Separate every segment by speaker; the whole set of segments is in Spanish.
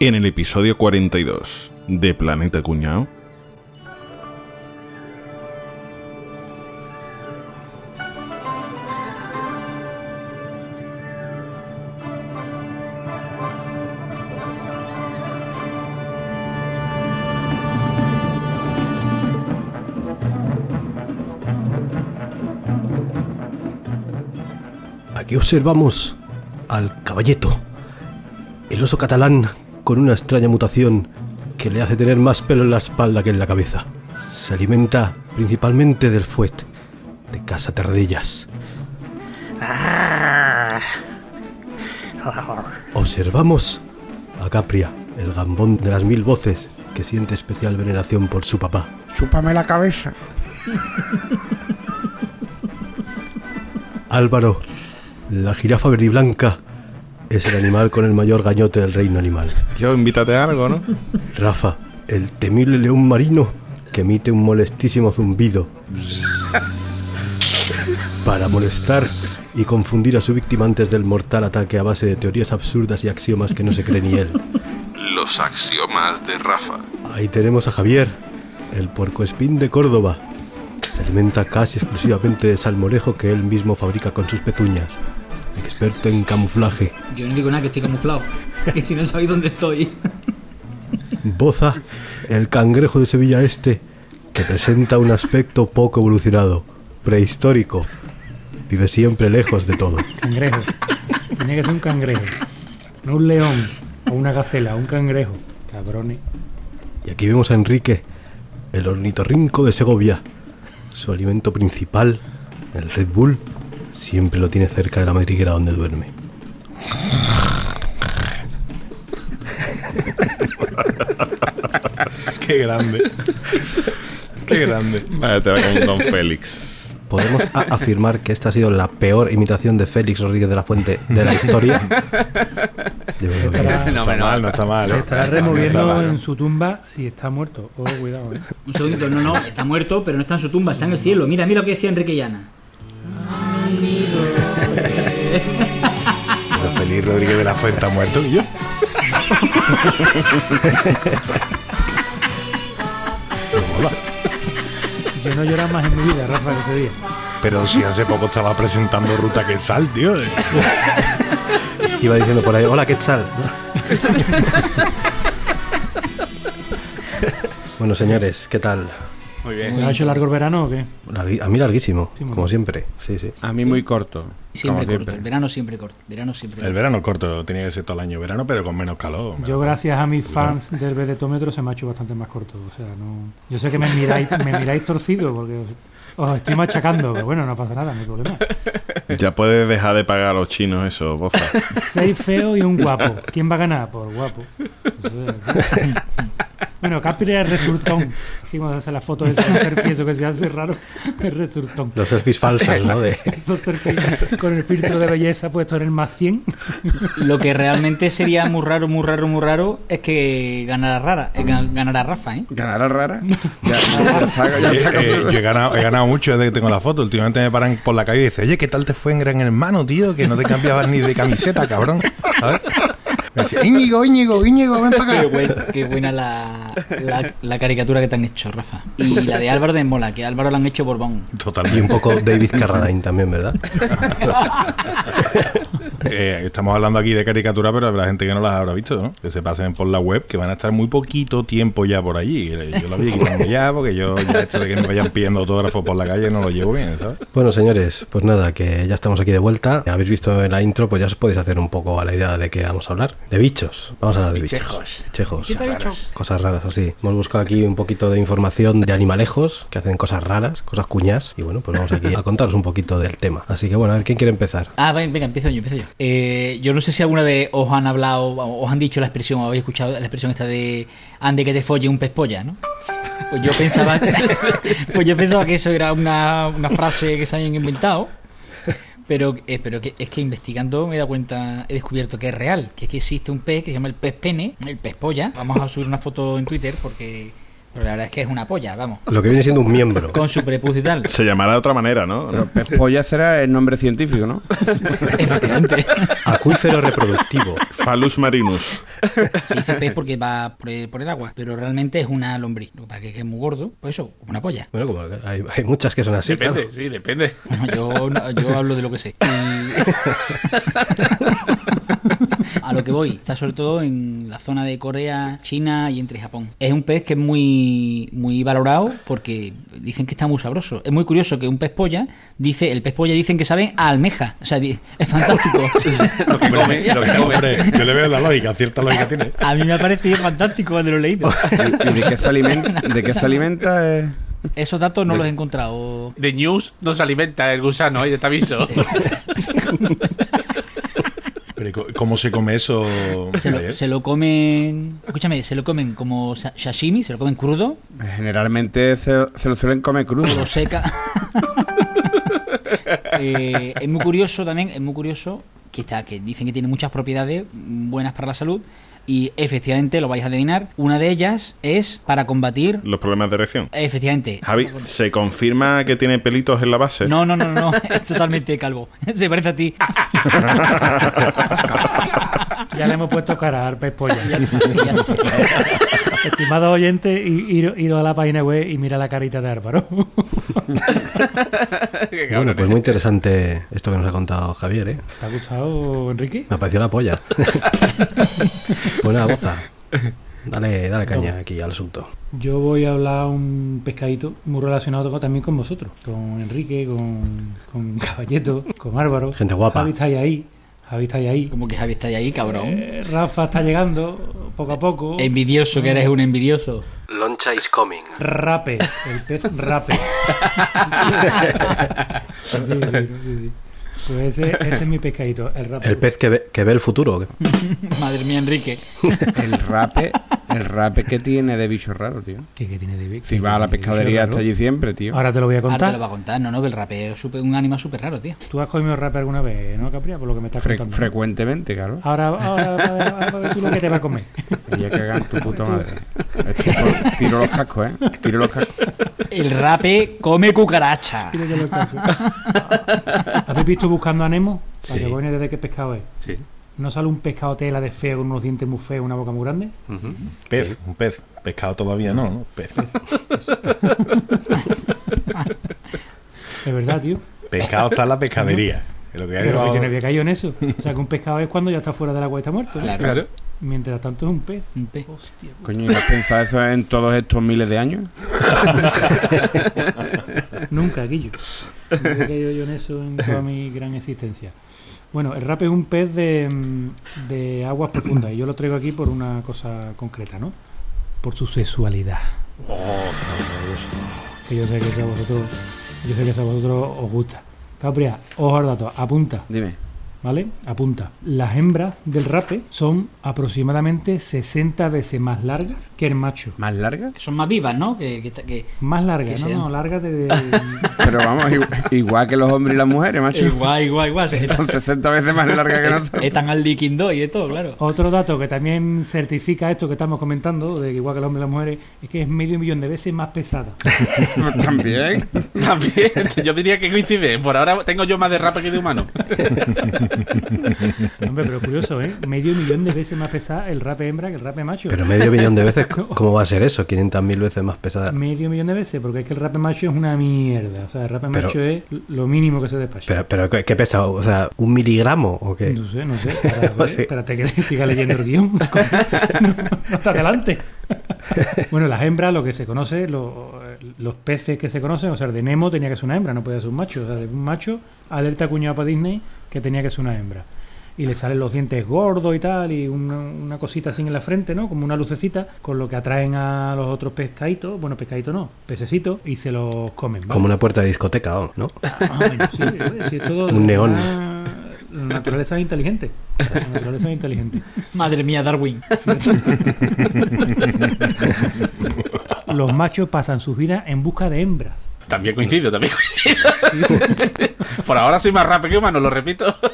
Speaker 1: En el episodio 42 de Planeta Cuñao.
Speaker 2: Aquí observamos al caballeto, el oso catalán con una extraña mutación que le hace tener más pelo en la espalda que en la cabeza. Se alimenta principalmente del fuet de Casa Terradillas. Observamos a Capria, el gambón de las mil voces, que siente especial veneración por su papá.
Speaker 3: Chúpame la cabeza.
Speaker 2: Álvaro, la jirafa verde y blanca, es el animal con el mayor gañote del reino animal.
Speaker 1: Yo, invítate a algo, ¿no?
Speaker 2: Rafa, el temible león marino que emite un molestísimo zumbido para molestar y confundir a su víctima antes del mortal ataque a base de teorías absurdas y axiomas que no se cree ni él.
Speaker 1: Los axiomas de Rafa.
Speaker 2: Ahí tenemos a Javier, el puercoespín de Córdoba. Se alimenta casi exclusivamente de salmorejo que él mismo fabrica con sus pezuñas. Experto en camuflaje.
Speaker 4: Yo no digo nada que estoy camuflado. Que si no sabéis dónde estoy.
Speaker 2: Boza, el cangrejo de Sevilla Este, que presenta un aspecto poco evolucionado, prehistórico. Vive siempre lejos de todo.
Speaker 3: Cangrejo. Tiene que ser un cangrejo. No un león o una gacela, un cangrejo. Cabrones.
Speaker 2: Y aquí vemos a Enrique, el ornitorrinco de Segovia. Su alimento principal, el Red Bull, siempre lo tiene cerca de la madriguera donde duerme.
Speaker 5: Qué grande. Qué grande.
Speaker 1: Vaya, te va como un Don Félix.
Speaker 2: ¿Podemos afirmar que esta ha sido la peor imitación de Félix Rodríguez de la Fuente de la historia? Yo creo que-
Speaker 3: Estará,
Speaker 5: No está mal, no está mal.
Speaker 3: se
Speaker 5: ¿eh?
Speaker 3: estará
Speaker 5: No está
Speaker 3: removiendo
Speaker 5: mal.
Speaker 3: en su tumba si está muerto. Oh, cuidado, eh.
Speaker 4: Un segundito, no, no, está muerto, pero no está en su tumba, está en el cielo. Mira, mira lo que decía Enrique Llana.
Speaker 5: Feliz Rodríguez de la Fuente ha muerto y yo.
Speaker 3: Yo no lloraba más en mi vida, Rafa, ese día.
Speaker 5: Pero si hace poco estaba presentando Ruta Quetzal, tío.
Speaker 2: Iba diciendo por ahí, hola, ¿qué tal? bueno, señores, ¿qué tal?
Speaker 6: Muy
Speaker 3: ¿Se
Speaker 6: bien.
Speaker 3: ha hecho largo el verano o qué?
Speaker 2: Largui- A mí larguísimo,
Speaker 3: Sí,
Speaker 2: como siempre. Sí, sí.
Speaker 6: A mí muy corto.
Speaker 4: Siempre corto, el verano siempre corto. Verano siempre
Speaker 5: El verano corto tenía que ser todo el año verano, pero con menos calor.
Speaker 3: Yo, gracias a mis fans del vedetómetro, se me ha hecho bastante más corto. O sea, no. Yo sé que me miráis, me miráis torcido porque os, os estoy machacando, pero bueno, no pasa nada, no hay problema.
Speaker 1: Ya puedes dejar de pagar a los chinos eso, boza.
Speaker 3: Seis feo y un guapo. ¿Quién va a ganar? Por guapo. Eso es. Bueno, Capri es resultón. Sí, cuando hace la foto de ese selfie, eso que se hace raro, es resultón.
Speaker 2: Los selfies falsos, ¿no? De...
Speaker 3: Esos selfies con el filtro de belleza puesto en el más 100.
Speaker 4: Lo que realmente sería muy raro, muy raro, muy raro es que ganara rara, eh, gan- ganara Rafa, ¿eh?
Speaker 6: ¿Ganará rara? Ya, ya está, ya
Speaker 5: Eh, eh, yo he ganado, he ganado mucho desde que tengo la foto. Últimamente me paran por la calle y dicen, oye, ¿qué tal te fue en Gran Hermano, tío? Que no te cambiabas ni de camiseta, cabrón. ¿Sabes? Me decía, Íñigo, Íñigo, Íñigo, ven para
Speaker 4: Qué,
Speaker 5: acá.
Speaker 4: buen- qué buena la, la, la caricatura que te han hecho, Rafa. Y la de Álvaro de Mola, que Álvaro la han hecho Borbón.
Speaker 2: Y
Speaker 5: Totalmente.
Speaker 2: un poco David Carradine también, ¿verdad?
Speaker 5: Eh, estamos hablando aquí de caricatura, pero habrá gente que no las habrá visto, ¿no? Que se pasen por la web, que van a estar muy poquito tiempo ya por allí. Yo la voy quitando ya, porque yo ya esto de que me vayan pidiendo autógrafos por la calle no lo llevo bien, ¿sabes?
Speaker 2: Bueno, señores, pues nada, que ya estamos aquí de vuelta. Habéis visto en la intro, pues ya os podéis hacer un poco a la idea de qué vamos a hablar. De bichos. Vamos a hablar de bichos.
Speaker 6: Bichejos.
Speaker 2: Chejos. Cosas raras, así. Hemos buscado aquí un poquito de información de animalejos que hacen cosas raras, cosas cuñas. Y bueno, pues vamos aquí a contaros un poquito del tema. Así que bueno, a ver quién quiere empezar.
Speaker 4: Ah, ven- venga, empiezo yo, empiezo yo. Eh, yo no sé si alguna vez os han hablado, os han dicho la expresión, o habéis escuchado la expresión esta de ande que te folle un pez polla, ¿no? Pues yo pensaba, pues yo pensaba que eso era una, una frase que se hayan inventado. Pero, eh, pero que, es que investigando me he dado cuenta, he descubierto que es real, que es que existe un pez que se llama el pez pene, el pez polla. Vamos a subir una foto en Twitter porque Pero la verdad es que es una polla, vamos.
Speaker 2: Lo que viene siendo un miembro.
Speaker 4: Con su prepucio y tal.
Speaker 1: Se llamará de otra manera, ¿no?
Speaker 6: Pero pez polla será el nombre científico, ¿no?
Speaker 4: Efectivamente.
Speaker 2: Acuífero reproductivo.
Speaker 1: Phallus marinus.
Speaker 4: Se dice pez porque va por el, por el agua, pero realmente es una lombriz. Lo que es que es muy gordo, pues eso, una polla.
Speaker 2: Bueno, como hay, hay muchas que son así.
Speaker 7: Depende,
Speaker 2: claro.
Speaker 7: sí, depende.
Speaker 4: Bueno, yo, yo hablo de lo que sé. Y- A lo que voy, está sobre todo en la zona de Corea, China y entre Japón. Es un pez que es muy, muy valorado porque dicen que está muy sabroso. Es muy curioso que un pez polla, dice, el pez polla dicen que sabe a almeja. O sea, es fantástico.
Speaker 7: Lo que come, lo que come.
Speaker 5: Yo le veo la lógica, cierta lógica tiene.
Speaker 4: A mí me ha parecido fantástico cuando lo he leído.
Speaker 6: ¿Y de qué se alimenta? ¿De qué se alimenta? eh?
Speaker 4: Esos datos no los he encontrado.
Speaker 7: De news no se alimenta el gusano, ¿eh? te aviso.
Speaker 5: ¿y co- ¿cómo se come eso?
Speaker 4: Se lo,
Speaker 5: Javier?
Speaker 4: se lo comen. Escúchame, se lo comen como sa- sashimi, se lo comen crudo,
Speaker 6: Generalmente se, se lo suelen comer crudo.
Speaker 4: lo seca. Eh, es muy curioso también, es muy curioso que está, que dicen que tiene muchas propiedades buenas para la salud. Y efectivamente, lo vais a adivinar, una de ellas es para combatir.
Speaker 1: Los problemas de erección.
Speaker 4: Efectivamente.
Speaker 1: Javi, ¿se confirma que tiene pelitos en la base?
Speaker 4: No, no, no, no, es totalmente calvo. Se parece a ti.
Speaker 3: Ya le hemos puesto cara al pez polla. Estimado oyente, ir, ir a la página web y mira la carita de Álvaro.
Speaker 2: Bueno, pues muy interesante esto que nos ha contado Javier, ¿eh?
Speaker 3: ¿Te ha gustado, Enrique?
Speaker 2: Me apareció la polla. pues nada, boza. Dale, dale caña aquí al asunto.
Speaker 3: Yo voy a hablar un pescadito muy relacionado con- también con vosotros, con Enrique, con, con Caballeto, con Álvaro.
Speaker 2: Gente guapa.
Speaker 3: Javi está ahí, Javi está ahí.
Speaker 4: Como que Javi está ahí, cabrón.
Speaker 3: Eh, Rafa está llegando poco a poco.
Speaker 4: Envidioso que eres un envidioso.
Speaker 2: Loncha is coming.
Speaker 3: Rape, el pez rape. sí, sí, sí, sí. Pues ese, ese es mi pescadito, el rape.
Speaker 2: El pez que ve, que ve el futuro.
Speaker 4: Madre mía, Enrique.
Speaker 6: El rape, el rape que tiene de bicho raro, tío.
Speaker 3: ¿Qué, qué tiene de
Speaker 6: Si va a la pescadería hasta allí siempre, tío.
Speaker 3: Ahora te lo voy a
Speaker 4: Ahora te
Speaker 3: contar.
Speaker 4: lo va a contar. No, no, que el rapeo es súper- un animal súper raro, tío.
Speaker 3: Tú has comido rape alguna vez, ¿no, Capria? Por lo que me estás
Speaker 6: Fre-
Speaker 3: contando.
Speaker 6: frecuentemente, claro.
Speaker 3: Ahora, ahora, ahora, tú lo que te va a comer.
Speaker 6: Y ya cagan tu puta madre. Esto por- tiro los cascos, ¿eh? Tiro los cascos.
Speaker 4: El rape come cucaracha.
Speaker 3: Mira que lo cago. ¿Habéis visto buscando a Nemo? Para
Speaker 7: Sí.
Speaker 3: que veáis de qué pescado es.
Speaker 7: Sí.
Speaker 3: ¿No sale un pescado tela de feo con unos dientes muy feos, una boca muy grande?
Speaker 5: Pez, un pez. Pescado todavía no, ¿no? Pez.
Speaker 3: Es verdad, tío.
Speaker 5: Pescado está en la pescadería. Es lo que hay
Speaker 3: Pero que
Speaker 5: debajo-
Speaker 3: yo no había caído en eso. O sea, que un pescado es cuando ya está fuera del agua y está muerto. ¿no?
Speaker 4: Claro.
Speaker 7: Claro.
Speaker 3: Mientras tanto es un pez.
Speaker 4: Un pez.
Speaker 3: Hostia.
Speaker 6: Coño, ¿y no has pensado eso en todos estos miles de años?
Speaker 3: Nunca, Guillo. Nunca he caído yo en eso en toda mi gran existencia. Bueno, el rape es un pez de, mm, de aguas profundas y yo lo traigo aquí por una cosa concreta, ¿no? Por su sexualidad. Que yo sé que eso a vosotros, yo sé que eso a vosotros os gusta. Capria, ojo al dato, apunta,
Speaker 6: Dime.
Speaker 3: ¿Vale? Apunta. Las hembras del rape son aproximadamente 60 veces más largas que el macho.
Speaker 6: ¿Más larga?
Speaker 4: Son más vivas, ¿no? Que, que, que-
Speaker 3: Más
Speaker 4: Que
Speaker 3: largas, no,
Speaker 4: sean.
Speaker 3: no, largas de, de-
Speaker 6: Pero vamos, igual, igual que los hombres y las mujeres, macho.
Speaker 4: Igual, igual, igual.
Speaker 6: Son 60 veces más largas que nosotros.
Speaker 4: Están al líquido y de todo, claro.
Speaker 3: Otro dato que también certifica esto que estamos comentando, de que igual que los hombres y las mujeres, es que es medio millón de veces más pesada.
Speaker 6: También.
Speaker 7: También, yo diría que coincide. Por ahora tengo yo más de rape que de humano.
Speaker 3: Hombre, pero curioso, ¿eh? Medio millón de veces más pesada el rape hembra que el rape macho.
Speaker 2: Pero medio millón de veces, ¿cómo va a ser eso? 500.000 veces más pesada.
Speaker 3: Medio millón de veces, porque es que el rape macho es una mierda. O sea, el rape
Speaker 2: Pero-
Speaker 3: macho es lo mínimo que se despacha.
Speaker 2: Pero, pero ¿qué, pesa? O sea, ¿un miligramo o qué?
Speaker 3: No sé, no sé. Para-
Speaker 2: Sí.
Speaker 3: espérate que siga leyendo el guion. no, está adelante. bueno, las hembras, lo que se conoce, lo- los peces que se conocen, o sea, de Nemo tenía que ser una hembra, no podía ser un macho. O sea, de un macho, alerta cuñado para Disney que tenía que ser una hembra. Y le salen los dientes gordos y tal, y una, una cosita así en la frente, ¿no? Como una lucecita, con lo que atraen a los otros pescaditos, bueno, pescaditos no, pececitos, y se los comen. ¿vale?
Speaker 2: Como una puerta de discoteca, ¿o ¿no?
Speaker 3: Ah, bueno, sí, sí, es todo
Speaker 2: Un neón.
Speaker 3: una- La naturaleza es inteligente. La naturaleza es inteligente.
Speaker 4: Madre mía, Darwin.
Speaker 3: Los machos pasan sus vidas en busca de hembras.
Speaker 7: También coincido, también coincido. Por ahora soy más rape que humano, lo repito.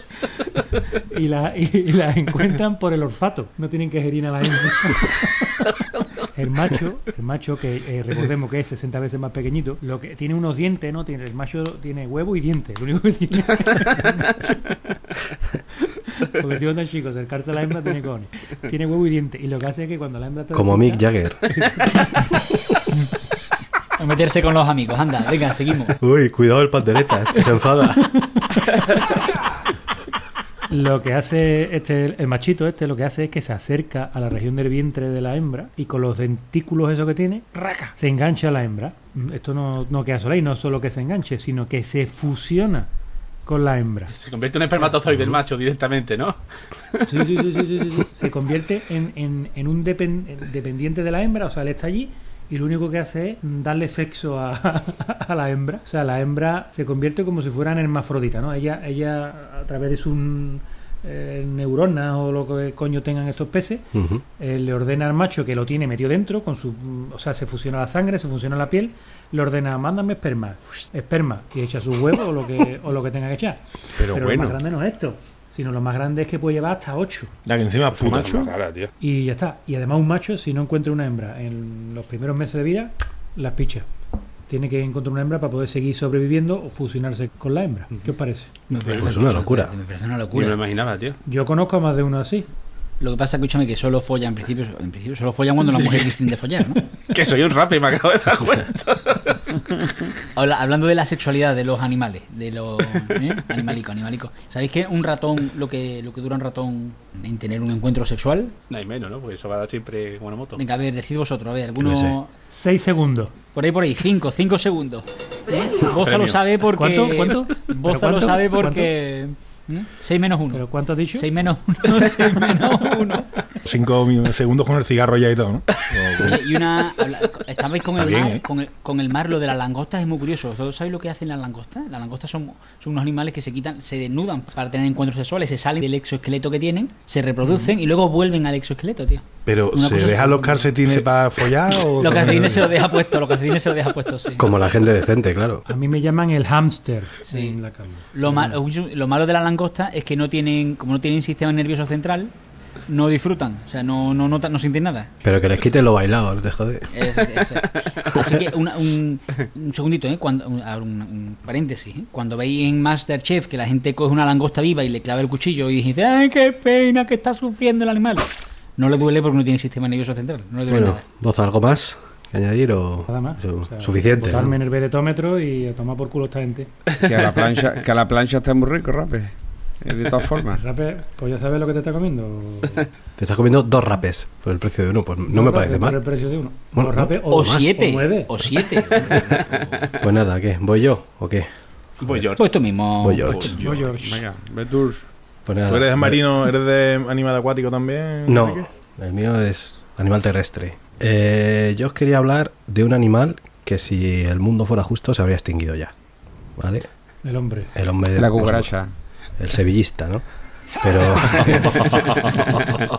Speaker 3: Y, la- y- y las encuentran por el olfato. No tienen que gerir a la hembra. El macho, el macho que eh, recordemos que es 60 veces más pequeñito, lo que tiene unos dientes, ¿no? Tiene, el macho tiene huevo y dientes. Lo único que tiene. Porque si tan chico, acercarse a la hembra tiene cojones. Tiene huevo y dientes. Y lo que hace es que cuando la hembra está
Speaker 2: Como Mick Jagger.
Speaker 4: A meterse con los amigos. Anda, venga, seguimos.
Speaker 2: Uy, cuidado el panderetas, que se enfada.
Speaker 3: Lo que hace este, el machito este, lo que hace es que se acerca a la región del vientre de la hembra y con los dentículos esos que tiene, ¡raca! se engancha a la hembra. Mm, Esto no, no queda solo ahí, no solo que se enganche, sino que se fusiona con la hembra.
Speaker 7: Se convierte en un espermatozoide el macho directamente, ¿no?
Speaker 3: Sí, sí, sí, sí, sí, sí, sí. Se convierte en, en- en un depen- en dependiente de la hembra, o sea, él está allí y lo único que hace es darle sexo a, a la hembra. O sea, la hembra se convierte como si fuera en hermafrodita, ¿no? Ella, ella a través de sus eh, neuronas o lo que coño tengan estos peces, eh, le ordena al macho que lo tiene metido dentro, con su, o sea, se fusiona la sangre, se fusiona la piel, le ordena, mándame esperma, esperma, y echa su huevo o lo que, o lo que tenga que echar.
Speaker 5: Pero,
Speaker 3: Pero
Speaker 5: bueno.
Speaker 3: lo más grande no es esto, sino lo más grande es que puede llevar hasta 8.
Speaker 5: Ya que encima es puta.
Speaker 7: Macho. Rara, tío.
Speaker 3: Y ya está. Y además un macho, si no encuentra una hembra en los primeros meses de vida, las picha. Tiene que encontrar una hembra para poder seguir sobreviviendo o fusionarse con la hembra. ¿Qué os parece?
Speaker 4: Me parece
Speaker 2: Pues una locura.
Speaker 4: Me parece una
Speaker 7: Ni me lo
Speaker 4: locura.
Speaker 7: imaginaba, tío.
Speaker 3: Yo conozco a más de uno así.
Speaker 4: Lo que pasa, escúchame, que solo follan, en principio, en principio solo follan cuando las mujeres dicen de follar, ¿no?
Speaker 7: Que soy un rap y me acabo de dar cuenta.
Speaker 4: Habla- hablando de la sexualidad de los animales, de los ¿eh? animalico, animalico. ¿Sabéis que un ratón, lo que lo que dura un ratón en tener un encuentro sexual?
Speaker 7: No hay menos, ¿no? Porque eso va a dar siempre una moto.
Speaker 4: Venga, a ver, decid vosotros, a ver,
Speaker 2: Yo qué sé.
Speaker 4: alguno
Speaker 3: Seis segundos.
Speaker 4: por ahí por ahí, cinco, cinco segundos. ¿Eh? Boza lo sabe porque
Speaker 3: ¿Cuánto? ¿Cuánto? ¿Pero
Speaker 4: Boza lo
Speaker 3: cuánto?
Speaker 4: sabe porque ¿eh? 6 menos
Speaker 3: ¿Pero
Speaker 4: 1.
Speaker 3: cuánto has dicho?
Speaker 4: 6 menos 1, 6 menos 1.
Speaker 5: Cinco mi- segundos con el cigarro ya y todo, ¿no?
Speaker 4: Y una. Estabais con el,
Speaker 5: bien,
Speaker 4: mar,
Speaker 5: ¿eh?
Speaker 4: con, el, con el mar, lo de las langostas es muy curioso. ¿Vosotros ¿Sabéis lo que hacen las langostas? Las langostas son, son unos animales que se quitan, se desnudan para tener encuentros sexuales, se salen del exoesqueleto que tienen, se reproducen y luego vuelven al exoesqueleto, tío.
Speaker 5: Pero,
Speaker 4: Una
Speaker 5: ¿se dejan los calcetines para follar o...?
Speaker 4: Los calcetines se los deja puesto, los calcetines se los deja puestos, sí.
Speaker 2: Como la gente decente, claro.
Speaker 3: A mí me llaman el hámster
Speaker 4: Sí.
Speaker 3: en la calle.
Speaker 4: Lo, malo lo malo de las langostas es que no tienen, como no tienen sistema nervioso central, no disfrutan, o sea, no, no notan, no sienten nada.
Speaker 2: Pero que les quiten lo bailado, te jode.
Speaker 4: Es- es- así que una- un, un segundito, ¿eh? Cuando, un, un- paréntesis. ¿eh? Cuando veis en Masterchef que la gente coge una langosta viva y le clava el cuchillo y dice, ¡ay, qué pena que está sufriendo el animal! No le duele porque no tiene sistema nervioso central. No le duele
Speaker 2: Bueno,
Speaker 4: nada.
Speaker 2: ¿vos algo más añadir o
Speaker 3: Nada más.
Speaker 2: Su-
Speaker 3: O sea,
Speaker 2: suficiente?
Speaker 3: Botarme
Speaker 2: ¿no?
Speaker 3: en el veretómetro y a tomar por culo esta gente.
Speaker 6: Que a la plancha, que a la plancha está muy rico, rape. Eh, De todas formas.
Speaker 3: Rape, pues ya sabes lo que te está comiendo.
Speaker 2: Te estás comiendo dos rapes por el precio de uno, pues no me parece
Speaker 3: rapes Por el
Speaker 2: mal.
Speaker 3: precio de uno.
Speaker 2: Bueno,
Speaker 3: Dos rapes
Speaker 4: O,
Speaker 3: o, más,
Speaker 4: siete.
Speaker 3: o nueve.
Speaker 4: O siete.
Speaker 2: Pues nada, ¿qué? ¿Voy yo o qué?
Speaker 7: Voy yo.
Speaker 4: pues esto mismo.
Speaker 2: Voy George.
Speaker 3: Voy, George.
Speaker 6: Venga, ve tú.
Speaker 2: Pues nada,
Speaker 5: ¿Tú eres marino, eres de animal acuático también?
Speaker 2: No,
Speaker 5: Enrique?
Speaker 2: el mío es animal terrestre. Eh, yo os quería hablar de un animal que si el mundo fuera justo se habría extinguido ya. ¿Vale?
Speaker 3: El hombre.
Speaker 2: El hombre
Speaker 6: La
Speaker 2: pues,
Speaker 6: cucaracha.
Speaker 2: el sevillista, ¿no? Pero.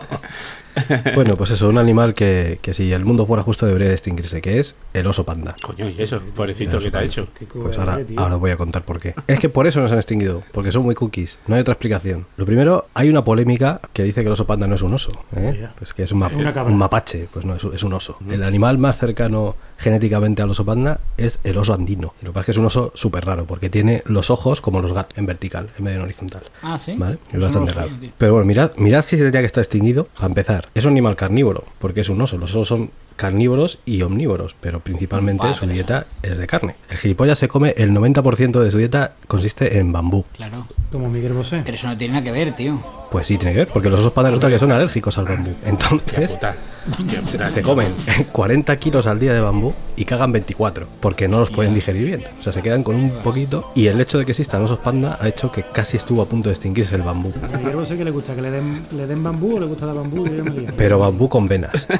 Speaker 2: bueno, pues eso, un animal que, que si el mundo fuera justo debería extinguirse, que es el oso panda.
Speaker 7: Coño, y eso, pobrecito, ¿qué te ha hecho?
Speaker 2: Pues ahora,
Speaker 3: tío.
Speaker 2: ahora voy a contar por qué. Es que por eso no se han extinguido, porque son muy cookies. No hay otra explicación. Lo primero, hay una polémica que dice que el oso panda no es un oso, ¿eh? Pues que es un, ma- un mapache, pues no, es, es un oso. El animal más cercano genéticamente al oso panda es el oso andino. Y lo que pasa es que es un oso súper raro, porque tiene los ojos como los gatos, en vertical, en vez de en horizontal.
Speaker 4: Ah, sí.
Speaker 2: ¿Vale? Es bastante
Speaker 4: no
Speaker 2: raro. Pero bueno, mirad, mirad si tendría que estar extinguido. A empezar, es un animal carnívoro, porque es un oso. Los osos son carnívoros y omnívoros, pero principalmente su dieta es de carne. El gilipollas se come, el 90% de su dieta consiste en bambú.
Speaker 4: Claro.
Speaker 3: Como Miguel Bosé.
Speaker 4: Pero eso no tiene nada que ver, tío.
Speaker 2: Pues sí, tiene que ver, porque los osos panda resulta que son alérgicos al bambú. Entonces,
Speaker 7: Puta. Qué
Speaker 2: se,
Speaker 7: puta,
Speaker 2: se
Speaker 7: tío.
Speaker 2: comen 40 kilos al día de bambú y cagan 24, porque no los pueden digerir bien. O sea, se quedan con un poquito. Y el hecho de que existan osos panda ha hecho que casi estuvo a punto de extinguirse el bambú.
Speaker 3: A Miguel Bosé que le gusta que le den, le den bambú o le gusta dar bambú. Yo.
Speaker 2: Pero bambú con venas.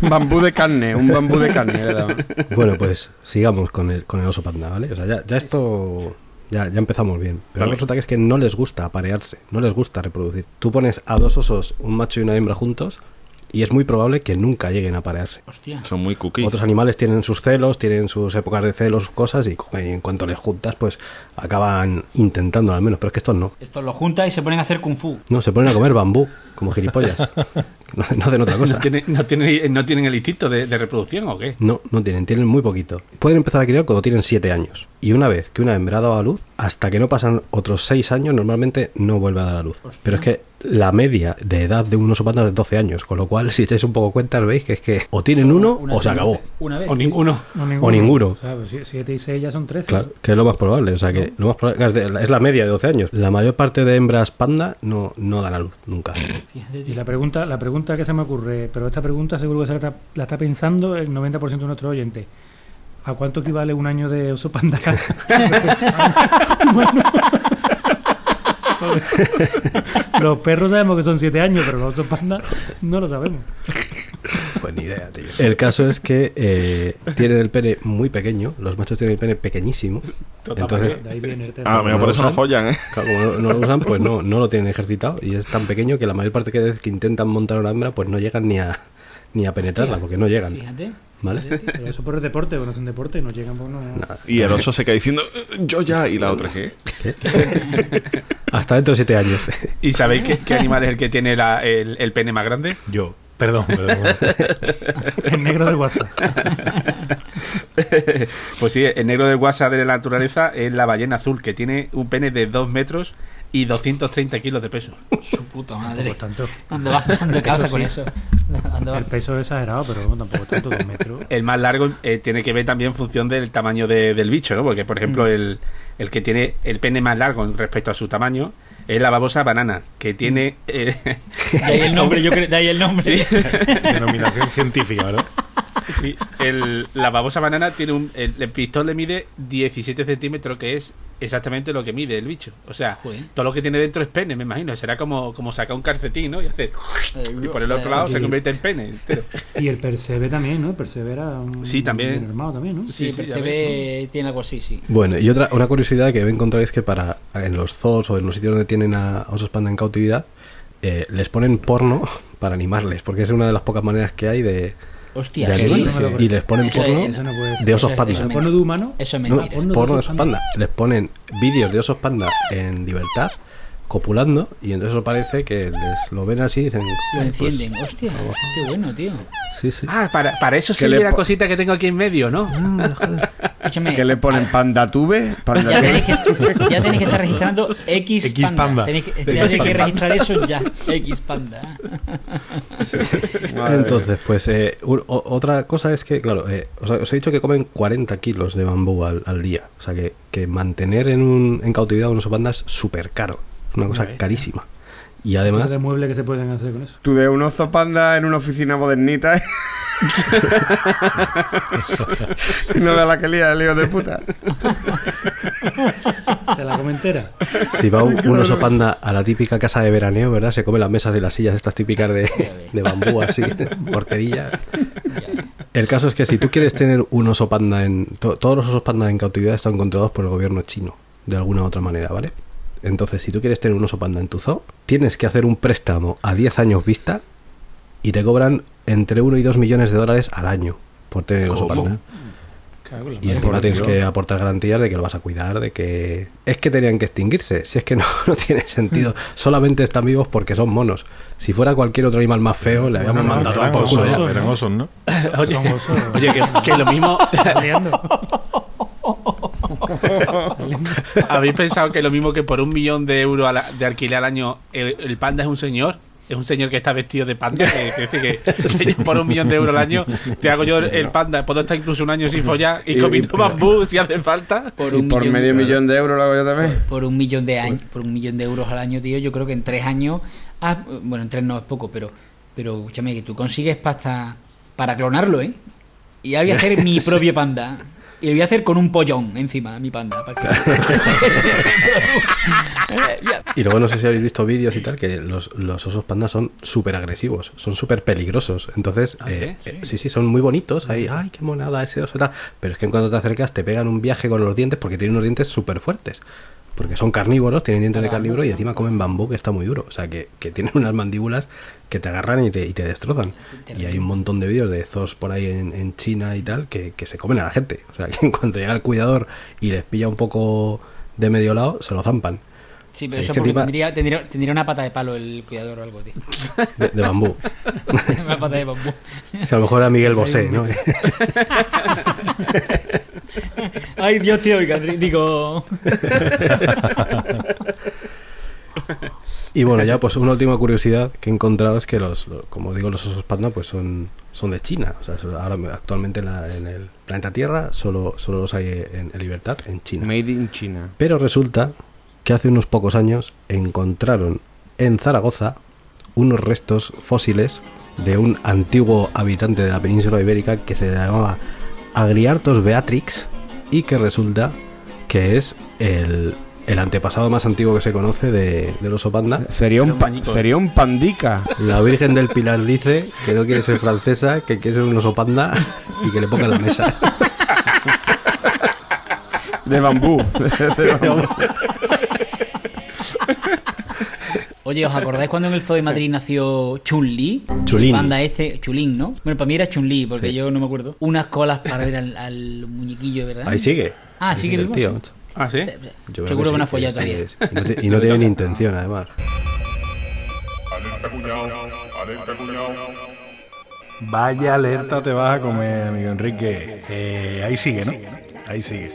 Speaker 6: Bambú de carne, un bambú de carne. daba.
Speaker 2: Bueno, pues sigamos con el, con el oso panda, ¿vale? O sea, ya, ya esto. Ya, ya empezamos bien. Pero resulta que es que no les gusta aparearse, no les gusta reproducir. Tú pones a dos osos, un macho y una hembra juntos, y es muy probable que nunca lleguen a aparearse.
Speaker 4: Hostia.
Speaker 1: Son muy cookies.
Speaker 2: Otros animales tienen sus celos, tienen sus épocas de celos, sus cosas, y en cuanto les juntas, pues acaban intentando al menos. Pero es que estos no.
Speaker 4: Esto lo junta y se ponen a hacer kung fu.
Speaker 2: No, se ponen a comer bambú, como gilipollas. no, no hacen otra cosa.
Speaker 7: ¿No, tiene- no, tiene- no tienen el instinto de, de reproducción o qué?
Speaker 2: No, no tienen, tienen muy poquito. Pueden empezar a criar cuando tienen 7 años. Y una vez que una hembra ha dado a luz, hasta que no pasan otros 6 años, normalmente no vuelve a dar a luz. Pero es que la media de edad de un oso panda es de 12 años, con lo cual, si echáis un poco cuenta, veis que es que o tienen uno
Speaker 4: Una
Speaker 2: o se acabó.
Speaker 4: Una vez.
Speaker 7: O ninguno.
Speaker 3: No,
Speaker 2: O ninguno.
Speaker 3: O sea, pues 7 y 6 ya son 13.
Speaker 2: Claro, que es lo más probable. O sea, que lo más probable es de- es la media de 12 años. La mayor parte de hembras panda no, no dan a luz, nunca.
Speaker 3: Y la pregunta, la pregunta que se me ocurre, pero esta pregunta seguro que se la está, la está pensando el 90% de nuestros oyentes. ¿A cuánto equivale un año de oso panda? Bueno. los perros sabemos que son 7 años, pero los osos panda no lo sabemos.
Speaker 2: Pues ni idea, tío. El caso es que eh, tienen el pene muy pequeño. Los machos tienen el pene pequeñísimo. Entonces,
Speaker 3: De ahí viene el.
Speaker 1: Ah, mira, por eso no follan, ¿eh?
Speaker 2: Claro, como no, no lo usan, pues no, no lo tienen ejercitado y es tan pequeño que la mayor parte que veces que intentan montar una hembra, pues no llegan ni a ni a penetrarla, porque no llegan,
Speaker 4: Fíjate.
Speaker 2: ¿vale?
Speaker 3: Pero eso por el deporte, bueno, hacen deporte y no llegan por no...
Speaker 1: Y el oso se queda diciendo, "Eh, yo ya, y la otra, ¿qué?
Speaker 2: Hasta dentro de siete años.
Speaker 7: ¿Y sabéis qué, qué animal es el que tiene la- el, el pene más grande?
Speaker 5: Yo. Perdón, perdón.
Speaker 3: El negro del WhatsApp.
Speaker 7: pues sí, el negro del WhatsApp de la naturaleza es la ballena azul, que tiene un pene de 2 metros y 230 kilos de peso.
Speaker 4: Su puta madre.
Speaker 3: Tampoco tanto.
Speaker 4: ¿Dónde va? ¿Dónde con
Speaker 3: sí.
Speaker 4: eso? ¿Dónde va?
Speaker 3: El peso es exagerado, pero bueno, tampoco tanto, dos metros.
Speaker 7: El más largo eh, tiene que ver también en función del tamaño de- del bicho, ¿no? Porque, por ejemplo, el, el que tiene el pene más largo respecto a su tamaño es la babosa banana, que tiene... eh,
Speaker 4: De ahí el nombre, yo creo. De ahí el nombre.
Speaker 7: Sí.
Speaker 5: Denominación científica, ¿verdad?
Speaker 7: Sí, el- la babosa banana tiene un. El, el pistón le mide 17 centímetros, que es exactamente lo que mide el bicho. O sea,
Speaker 4: Joder.
Speaker 7: todo lo que tiene dentro es pene, me imagino. Será como, como sacar un calcetín, ¿no? Y hacer. Y por el otro lado se
Speaker 3: Aquí.
Speaker 7: convierte en pene entero.
Speaker 3: Y el Percebe también, ¿no? El Percebe era un...
Speaker 7: Sí, también.
Speaker 3: un hermano también, ¿no?
Speaker 4: Sí,
Speaker 7: Sí, sí, ya
Speaker 4: percebe tiene algo así, sí.
Speaker 2: Bueno, y otra una curiosidad que he encontrado es que para en los zoos o en los sitios donde tienen a osos panda en cautividad eh, les ponen porno para animarles, porque es una de las pocas maneras que hay de,
Speaker 4: Hostia,
Speaker 2: de
Speaker 4: sí.
Speaker 2: Y les ponen porno
Speaker 4: eso
Speaker 3: no
Speaker 2: de osos
Speaker 4: Eso-
Speaker 2: panda.
Speaker 4: eso
Speaker 3: ¿El
Speaker 4: me-
Speaker 3: porno de humano?
Speaker 4: Eso es
Speaker 2: No,
Speaker 4: mentira.
Speaker 3: porno de
Speaker 2: porno de
Speaker 3: osos
Speaker 2: osos panda. Les ponen vídeos de osos panda en libertad, copulando, y entonces parece que les lo ven así y dicen...
Speaker 4: Lo
Speaker 2: "Pues,
Speaker 4: encienden. Hostia, qué bueno, tío.
Speaker 2: sí, sí.
Speaker 7: Ah, para, para eso
Speaker 6: le
Speaker 7: la cosita que tengo aquí en medio, ¿no?
Speaker 4: Escúchame.
Speaker 6: Que le ponen panda tube, panda
Speaker 4: Ya tenéis, que, ya tenéis que estar registrando X,
Speaker 5: X
Speaker 4: panda.
Speaker 5: panda.
Speaker 4: Tenéis que, registrar eso ya. X panda.
Speaker 2: Entonces, pues eh, otra cosa es que, claro, eh, os, os he dicho que comen 40 kilos de bambú al, al día. O sea, que, que mantener en, un, en cautividad un oso panda es súper caro. Una cosa carísima. Y además,
Speaker 3: de muebles que se pueden hacer con eso.
Speaker 6: Tú de un oso panda en una oficina modernita. ¿eh? no ve la que lía el lío de puta.
Speaker 3: Se la comentera.
Speaker 2: si va un, un oso panda a la típica casa de veraneo, ¿verdad? Se come las mesas y las sillas estas típicas de, de bambú así, portería. El caso es que si tú quieres tener un oso panda en... to- todos los osos panda en cautividad están controlados por el gobierno chino, de alguna u otra manera, ¿vale? Entonces, si tú quieres tener un oso panda en tu zoo, tienes que hacer un préstamo a 10 años vista y te cobran entre 1 y 2 millones de dólares al año por tener el oso panda. Y encima
Speaker 5: por
Speaker 2: tienes que aportar garantías de que lo vas a cuidar, de que... Es que tenían que extinguirse, si es que no, no tiene sentido. Solamente están vivos porque son monos. Si fuera cualquier otro animal más feo, le habíamos mandado
Speaker 3: eran
Speaker 2: por culo
Speaker 3: osos,
Speaker 2: ya.
Speaker 3: ¿no?
Speaker 5: Eran osos, ¿no?
Speaker 7: Oye, oye que, que lo mismo. ¿Habéis pensado que lo mismo que por un millón de euros de alquiler al año, el, el panda es un señor? Es un señor que está vestido de panda. Que, que dice que por un millón de euros al año te hago yo el panda. Puedo estar incluso un año sin follar y
Speaker 6: Y-
Speaker 7: comiendo
Speaker 6: y-
Speaker 7: bambú si hace falta.
Speaker 4: Por
Speaker 6: Y
Speaker 4: un
Speaker 6: por
Speaker 4: millón,
Speaker 6: medio millón de euros lo hago yo también.
Speaker 4: por un millón de años, por un millón de euros al año, tío, yo creo que en tres años, ah, bueno, en tres no es poco, pero, pero escúchame, que tú consigues pasta para clonarlo, ¿eh? Y ahora voy a hacer mi propio panda. Y lo voy a hacer con un pollón encima, mi panda. para que-.
Speaker 2: Y luego no sé si habéis visto vídeos y tal, que los, los osos pandas son súper agresivos, son súper peligrosos. Entonces,
Speaker 7: ¿Ah,
Speaker 2: eh,
Speaker 7: sí?
Speaker 2: eh, sí, sí, son muy bonitos. Ahí, ay, qué monada ese oso y tal. Pero es que en cuanto te acercas te pegan un viaje con los dientes porque tienen unos dientes súper fuertes. Porque son carnívoros, tienen dientes de carnívoro y encima comen bambú que está muy duro. O sea, que, que tienen unas mandíbulas que te agarran y te, y te destrozan. Y hay un montón de vídeos de zoos por ahí en, en China y tal que, que se comen a la gente. O sea, que en cuanto llega el cuidador y les pilla un poco de medio lado, se lo zampan.
Speaker 4: Sí, pero
Speaker 2: Es
Speaker 4: eso
Speaker 2: que
Speaker 4: porque tendría, tendría, tendría una pata de palo el cuidador o algo, tío.
Speaker 2: De, de bambú.
Speaker 4: Una pata de bambú.
Speaker 2: O sea, a lo mejor era Miguel Bosé, ¿no?
Speaker 4: Ay, Dios te oiga, digo.
Speaker 2: Y bueno, ya pues una última curiosidad que he encontrado es que los, lo- como digo, los osos panda pues son, son de China. O sea, so- ahora actualmente en, la- en el planeta Tierra solo, solo los hay en, en libertad en China.
Speaker 6: Made in China.
Speaker 2: Pero resulta que hace unos pocos años encontraron en Zaragoza unos restos fósiles de un antiguo habitante de la península ibérica que se llamaba Agriartos beatrix y que resulta que es el, el antepasado más antiguo que se conoce de, del oso panda.
Speaker 6: Sería un, pa- sería un pandica.
Speaker 2: La Virgen del Pilar dice que no quiere ser francesa, que quiere ser un oso panda y que le ponga en la mesa.
Speaker 6: De bambú. De bambú.
Speaker 4: Oye, ¿os acordáis cuando en el Zoo de Madrid nació Chun-Li?
Speaker 2: Chulín.
Speaker 4: El panda este, Chulín, ¿no? Bueno, para mí era Chun-Li, porque
Speaker 2: Sí.
Speaker 4: yo no me acuerdo. Unas colas para ver al, al muñequillo, ¿verdad?
Speaker 2: Ahí sigue.
Speaker 4: Ah,
Speaker 2: Ahí
Speaker 4: sigue
Speaker 2: el
Speaker 4: vivo,
Speaker 2: tío.
Speaker 4: sí.
Speaker 7: Ah, sí.
Speaker 2: Yo
Speaker 4: Seguro que ha
Speaker 2: sí,
Speaker 4: follado
Speaker 2: sí,
Speaker 4: todavía.
Speaker 2: sí. Y no, te- y no tiene ni intención, además.
Speaker 5: Vaya alerta te vas a comer, amigo Enrique. Eh, ahí sigue, ¿no? Ahí sigue.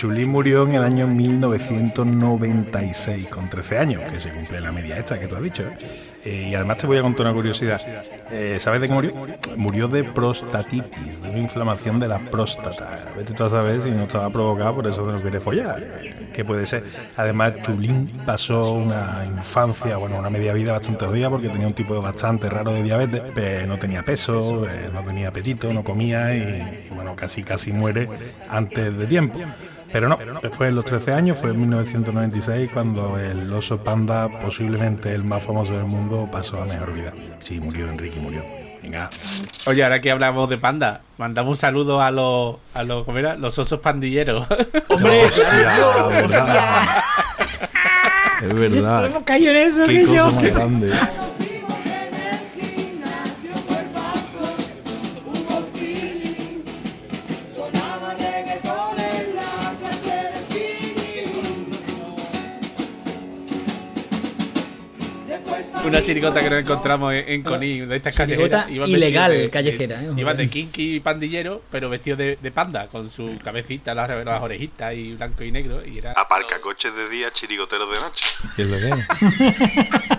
Speaker 5: Chulín murió en el año 1996, con 13 años, que se cumple la media esta que tú has dicho. ¿eh? Eh, y además te voy a contar una curiosidad. Eh, ¿Sabes de qué murió? Murió de prostatitis, de una inflamación de la próstata. Vete tú a saber si no estaba provocada por eso de no querer follar. ¿Qué puede ser? Además, Chulín pasó una infancia, bueno, una media vida bastante jodida porque tenía un tipo bastante raro de diabetes, pero no tenía peso, no tenía apetito, no comía y, bueno, casi casi muere antes de tiempo. Pero no, fue en los 13 años, fue en 1996 cuando el oso panda, posiblemente el más famoso del mundo, pasó a mejor vida. Sí, murió Enrique, murió. Venga.
Speaker 7: Oye, ahora que hablamos de panda, mandamos un saludo a los, a los, ¿cómo era? Los osos pandilleros.
Speaker 4: ¡Hombre!
Speaker 5: Hostia, verdad. Es verdad.
Speaker 4: Hemos caído en eso,
Speaker 5: Qué cosa
Speaker 4: yo.
Speaker 5: más grande.
Speaker 7: Una chirigota que nos encontramos en, en Conil, de estas callejeras.
Speaker 4: Ilegal,
Speaker 7: de-
Speaker 4: callejera, ¿eh?
Speaker 7: Iban de kinky y pandillero, pero vestidos de, de panda, con su cabecita, las, las orejitas y blanco y negro. Y era.
Speaker 1: Aparca coches de día, chirigoteros de noche.
Speaker 5: ¿Qué es lo que es?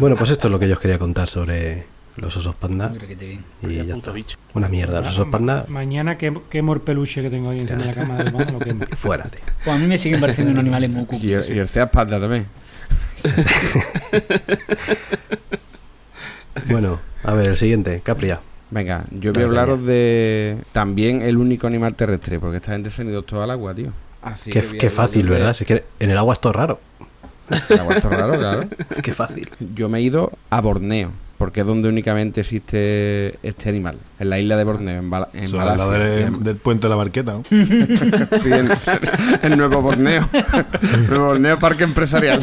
Speaker 2: Bueno, pues esto es lo que yo os quería contar sobre los osos panda.
Speaker 4: Muy requete bien.
Speaker 2: Y ya está.
Speaker 7: bicho.
Speaker 2: Una mierda. Los osos panda,
Speaker 3: Mañana que quemo el peluche que tengo ahí encima de la cama del baño, lo quemo.
Speaker 2: fuera, tío.
Speaker 4: Pues a mí me siguen pareciendo unos animales muy
Speaker 6: Y
Speaker 4: cookies.
Speaker 6: el, y el Seat Panda también.
Speaker 2: Bueno, a ver, el siguiente, Capria.
Speaker 6: Venga, yo voy a hablaros de también el único animal terrestre, porque esta gente se han ido todo al agua, tío. Así
Speaker 2: Qué,
Speaker 6: que
Speaker 2: qué fácil,
Speaker 6: de-
Speaker 2: ¿verdad? Si es que en el agua es todo raro.
Speaker 6: El agua está raro, claro.
Speaker 2: Qué fácil.
Speaker 6: Yo me he ido a Borneo, porque es donde únicamente existe este animal, en la isla de Borneo, en, Bala- en Malasia.
Speaker 5: del, del puente de la barqueta, ¿no?
Speaker 6: Sí, en, en Nuevo Borneo. Nuevo Borneo Parque Empresarial.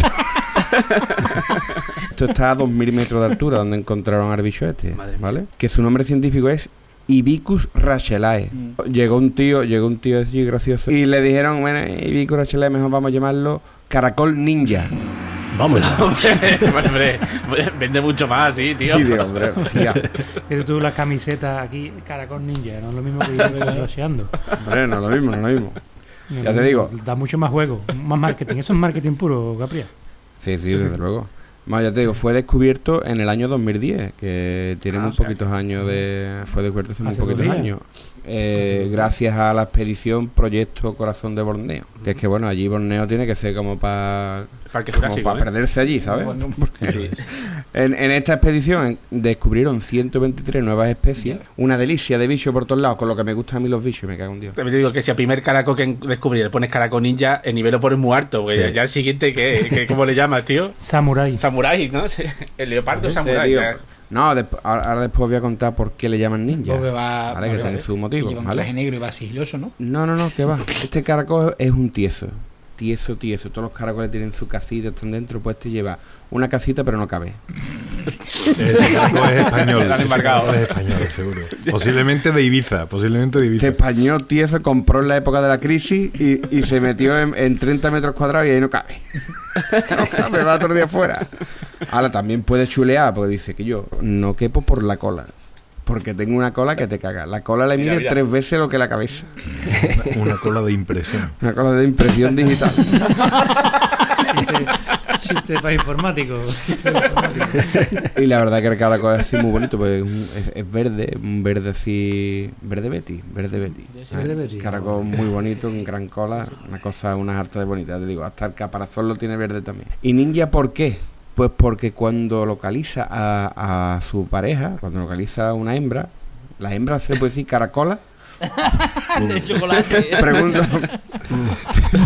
Speaker 6: Esto está a 2.000 metros de altura, donde encontraron al bicho este,
Speaker 7: Madre mía.
Speaker 6: ¿vale? Que su nombre científico es Ibicus rachelae.
Speaker 4: Mm.
Speaker 6: Llegó un tío, llegó un tío así gracioso y le dijeron, bueno, Ibicus rachelae, mejor vamos a llamarlo caracol ninja.
Speaker 2: Vamos.
Speaker 7: hombre, vende mucho más, sí, tío.
Speaker 6: Y digo, hombre,
Speaker 3: Pero tú la camiseta aquí, caracol ninja, no es lo mismo que yo veo roseando.
Speaker 6: hombre, no es lo mismo, no es lo mismo. Ya te digo.
Speaker 3: Da mucho más juego, más marketing. Eso es marketing puro, Capria.
Speaker 6: Sí, sí, desde luego. Bueno, ya te digo, fue descubierto en el año 2010, que tiene
Speaker 7: Ah,
Speaker 6: muy
Speaker 7: o sea
Speaker 6: poquitos años de... Fue descubierto hace muy poquitos años. Eh, gracias a la expedición Proyecto Corazón de Borneo. Que es que, bueno, allí Borneo tiene que ser como para...
Speaker 7: Parque
Speaker 6: Como
Speaker 7: Jurásico,
Speaker 6: para
Speaker 7: ¿eh?
Speaker 6: perderse allí, ¿sabes? En, en esta expedición descubrieron 123 nuevas especies. Una delicia de bichos por todos lados, con lo que me gustan a mí los bichos, me cago en Dios.
Speaker 7: También te digo que si a primer caracol que descubrí le pones caracol ninja, el nivel lo pones muy alto, porque
Speaker 2: Sí.
Speaker 7: ya el siguiente, ¿qué? ¿Qué- ¿Cómo le llamas, tío?
Speaker 3: Samurai.
Speaker 7: Samurai, ¿no? El leopardo
Speaker 6: ¿En
Speaker 7: samurai.
Speaker 6: serio? No, desp- ahora, ahora después voy a contar por qué le llaman ninja.
Speaker 4: Porque va,
Speaker 6: Vale, que
Speaker 4: va-
Speaker 6: tiene su motivo,
Speaker 4: Lleva un
Speaker 6: ¿vale?
Speaker 4: traje negro y va sigiloso, ¿no?
Speaker 6: No, no, no, que va. Este caracol es un tieso. Tieso, tieso. Todos los caracoles tienen su casita, están dentro. Pues este lleva una casita, pero no cabe.
Speaker 5: Ese caracol es español. Caracol es español, seguro. Posiblemente de Ibiza, posiblemente de Ibiza.
Speaker 6: Este español tieso compró en la época de la crisis y, y se metió en, en 30 metros cuadrados y ahí no cabe. no cabe, va otro día fuera. Ahora también puede chulear, porque dice que yo no quepo por la cola. Porque tengo una cola que te caga. La cola le
Speaker 7: Mira,
Speaker 6: mide
Speaker 7: mira.
Speaker 6: tres veces lo que la cabeza.
Speaker 5: Una cola de impresión.
Speaker 6: Una cola de impresión digital.
Speaker 3: Chiste, chiste para informático.
Speaker 6: Y la verdad que el caracol es así muy bonito, porque es, un- es- es verde, un verde así. Verde Betty, verde Betty.
Speaker 3: Verde Betty.
Speaker 6: Caracol muy bonito, con gran cola, una cosa, unas hartas de bonita. Te digo, hasta el caparazón lo tiene verde también. ¿Y ninja por qué? Pues porque cuando localiza a, a su pareja, cuando localiza a una hembra, la hembra se puede decir caracola.
Speaker 4: de chocolate.
Speaker 6: Pregunto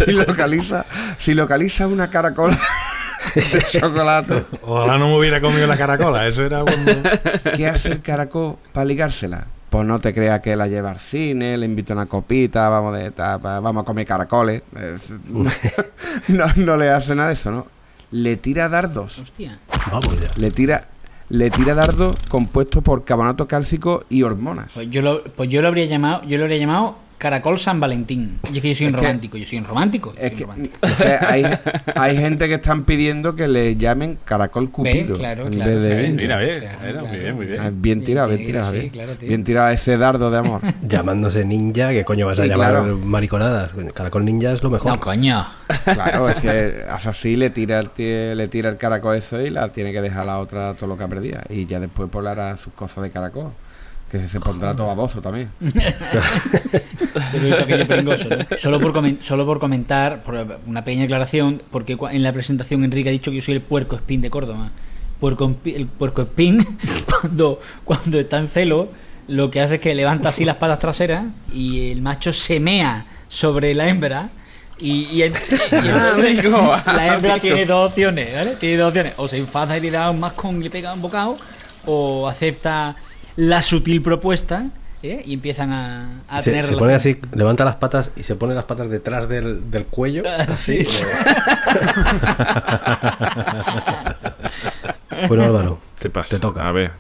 Speaker 6: si localiza, si localiza una caracola de chocolate.
Speaker 5: Ojalá no me hubiera comido la caracola. Eso era cuando.
Speaker 6: ¿Qué hace el caracol para ligársela? Pues no te creas que la lleva al cine, le invita una copita, vamos, de, ta- pa- vamos a comer caracoles. Es- no, no le hace nada de eso, ¿no? Le tira dardos.
Speaker 4: Hostia.
Speaker 2: Vamos ya.
Speaker 6: Le tira, le tira dardos compuestos por carbonato cálcico y hormonas.
Speaker 4: Pues yo lo, pues yo lo habría llamado, yo lo habría llamado Caracol San Valentín. Y es que yo soy un romántico, yo soy un romántico. yo
Speaker 6: Es
Speaker 4: soy
Speaker 6: que,
Speaker 4: un romántico.
Speaker 6: es que hay, hay gente que están pidiendo que le llamen caracol cupido.
Speaker 4: Claro, claro.
Speaker 6: de.
Speaker 7: Mira, ver,
Speaker 4: Claro,
Speaker 7: muy bien, muy bien.
Speaker 6: Ah, Bien tirado, bien tirado.
Speaker 4: sí,
Speaker 6: ¿eh? bien tirado ese dardo de amor.
Speaker 2: Llamándose ninja, ¿qué coño vas a
Speaker 6: Sí,
Speaker 2: llamar
Speaker 6: claro.
Speaker 2: mariconadas? Caracol ninja es lo mejor.
Speaker 4: No, coño.
Speaker 6: Claro, es que así, le tira, el, tie- le tira el caracol eso y la tiene que dejar a la otra todo lo que perdido. Y ya después pues le hará sus cosas de caracol. Que se pondrá todo baboso también.
Speaker 4: Solo por, solo por comentar, por una pequeña aclaración, porque en la presentación Enrique ha dicho que yo soy el puerco espín de Córdoba. Puerco, el puerco espín, cuando, cuando está en celo, lo que hace es que levanta así las patas traseras y el macho se mea sobre la hembra. Y, y, el- y entonces la hembra tiene dos opciones, ¿vale? Tiene dos opciones. O se enfada y le da un mascón y le pega un bocado, o acepta la sutil propuesta ¿eh? y empiezan a, a
Speaker 2: se,
Speaker 4: tener
Speaker 2: se pone así, levanta las patas y se pone las patas detrás del, del cuello.
Speaker 4: Ah,
Speaker 2: Así. bueno, Álvaro,
Speaker 1: ¿Qué pasa?
Speaker 2: Te toca.
Speaker 1: A ver.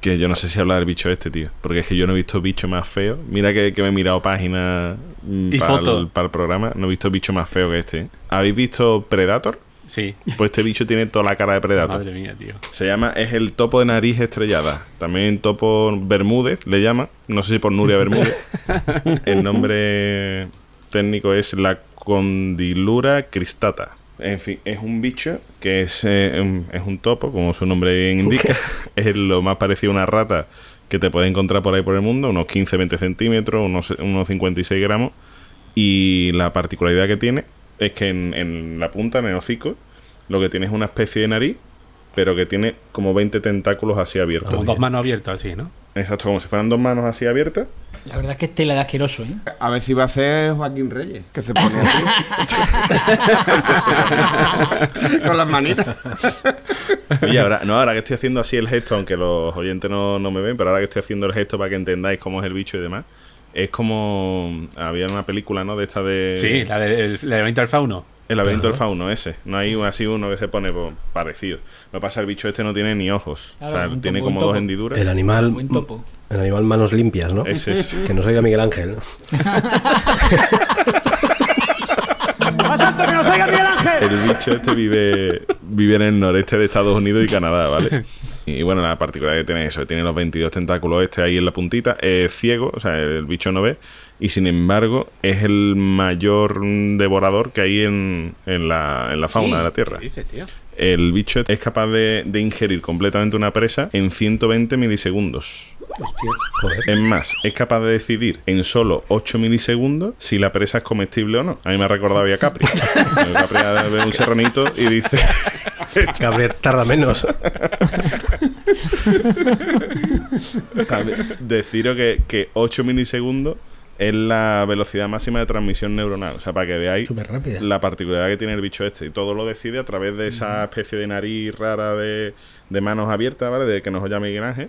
Speaker 1: Que yo no sé si hablar del bicho este, tío. Porque es que yo no he visto bicho más feo. Mira que, que me he mirado páginas mm,
Speaker 7: Y
Speaker 1: para, para el programa. No he visto bicho más feo que este. ¿eh? ¿Habéis visto Predator?
Speaker 7: Sí.
Speaker 1: Pues este bicho tiene toda la cara de Predator.
Speaker 7: Madre mía, tío.
Speaker 1: Se llama, es el topo de nariz estrellada. También topo Bermúdez, le llama. No sé si por Nuria Bermúdez. el nombre técnico es la condilura cristata. En fin, es un bicho que es, eh, un- es un topo, como su nombre indica. es lo más parecido a una rata que te puedes encontrar por ahí por el mundo, unos 15-20 centímetros, unos, unos 56 gramos. Y la particularidad que tiene es que en, en la punta, en el hocico, lo que tiene es una especie de nariz, pero que tiene como 20 tentáculos así abiertos.
Speaker 7: Con dos manos abiertas así, ¿no?
Speaker 1: Exacto, como si fueran dos manos así abiertas.
Speaker 4: La verdad es que es tela de asqueroso, ¿eh?
Speaker 6: A ver si va a ser Joaquín Reyes, que se pone así. Con las manitas.
Speaker 1: Oye, ahora, no, ahora que estoy haciendo así el gesto, aunque los oyentes no, no me ven, pero ahora que estoy haciendo el gesto para que entendáis cómo es el bicho y demás, es como. Había una película, ¿no? De esta de.
Speaker 7: Sí, la de- el, la de Laberinto del Fauno.
Speaker 1: El laberinto del fauno, ese. No hay así uno que se pone pues, parecido. Lo que pasa, el bicho este no tiene ni ojos.
Speaker 4: Claro,
Speaker 1: o sea, tiene como dos hendiduras.
Speaker 2: el animal, el animal manos limpias, ¿no?
Speaker 1: Ese es.
Speaker 2: Que nos oiga Miguel Ángel. ¿no?
Speaker 1: El bicho este vive, vive en el noreste de Estados Unidos y Canadá, ¿vale? Y bueno, la particularidad que tiene eso, tiene los 22 tentáculos este ahí en la puntita, es ciego, o sea, el bicho no ve, y sin embargo es el mayor devorador que hay en, en, la, en la fauna
Speaker 7: Sí,
Speaker 1: de la Tierra.
Speaker 7: ¿Qué dices, tío?
Speaker 1: El bicho es capaz de, de ingerir completamente una presa en 120 milisegundos.
Speaker 2: Joder.
Speaker 1: Es más, es capaz de decidir en solo 8 milisegundos si la presa es comestible o no. A mí me ha recordado ya Capri. El Capri ve un serranito y dice...
Speaker 2: Gabriel tarda menos.
Speaker 1: Deciros que, que 8 milisegundos es la velocidad máxima de transmisión neuronal. O sea, para que veáis la particularidad que tiene el bicho este. Y todo lo decide a través de esa especie de nariz rara de, de manos abiertas, ¿vale? De que nos llama Miguel Ángel.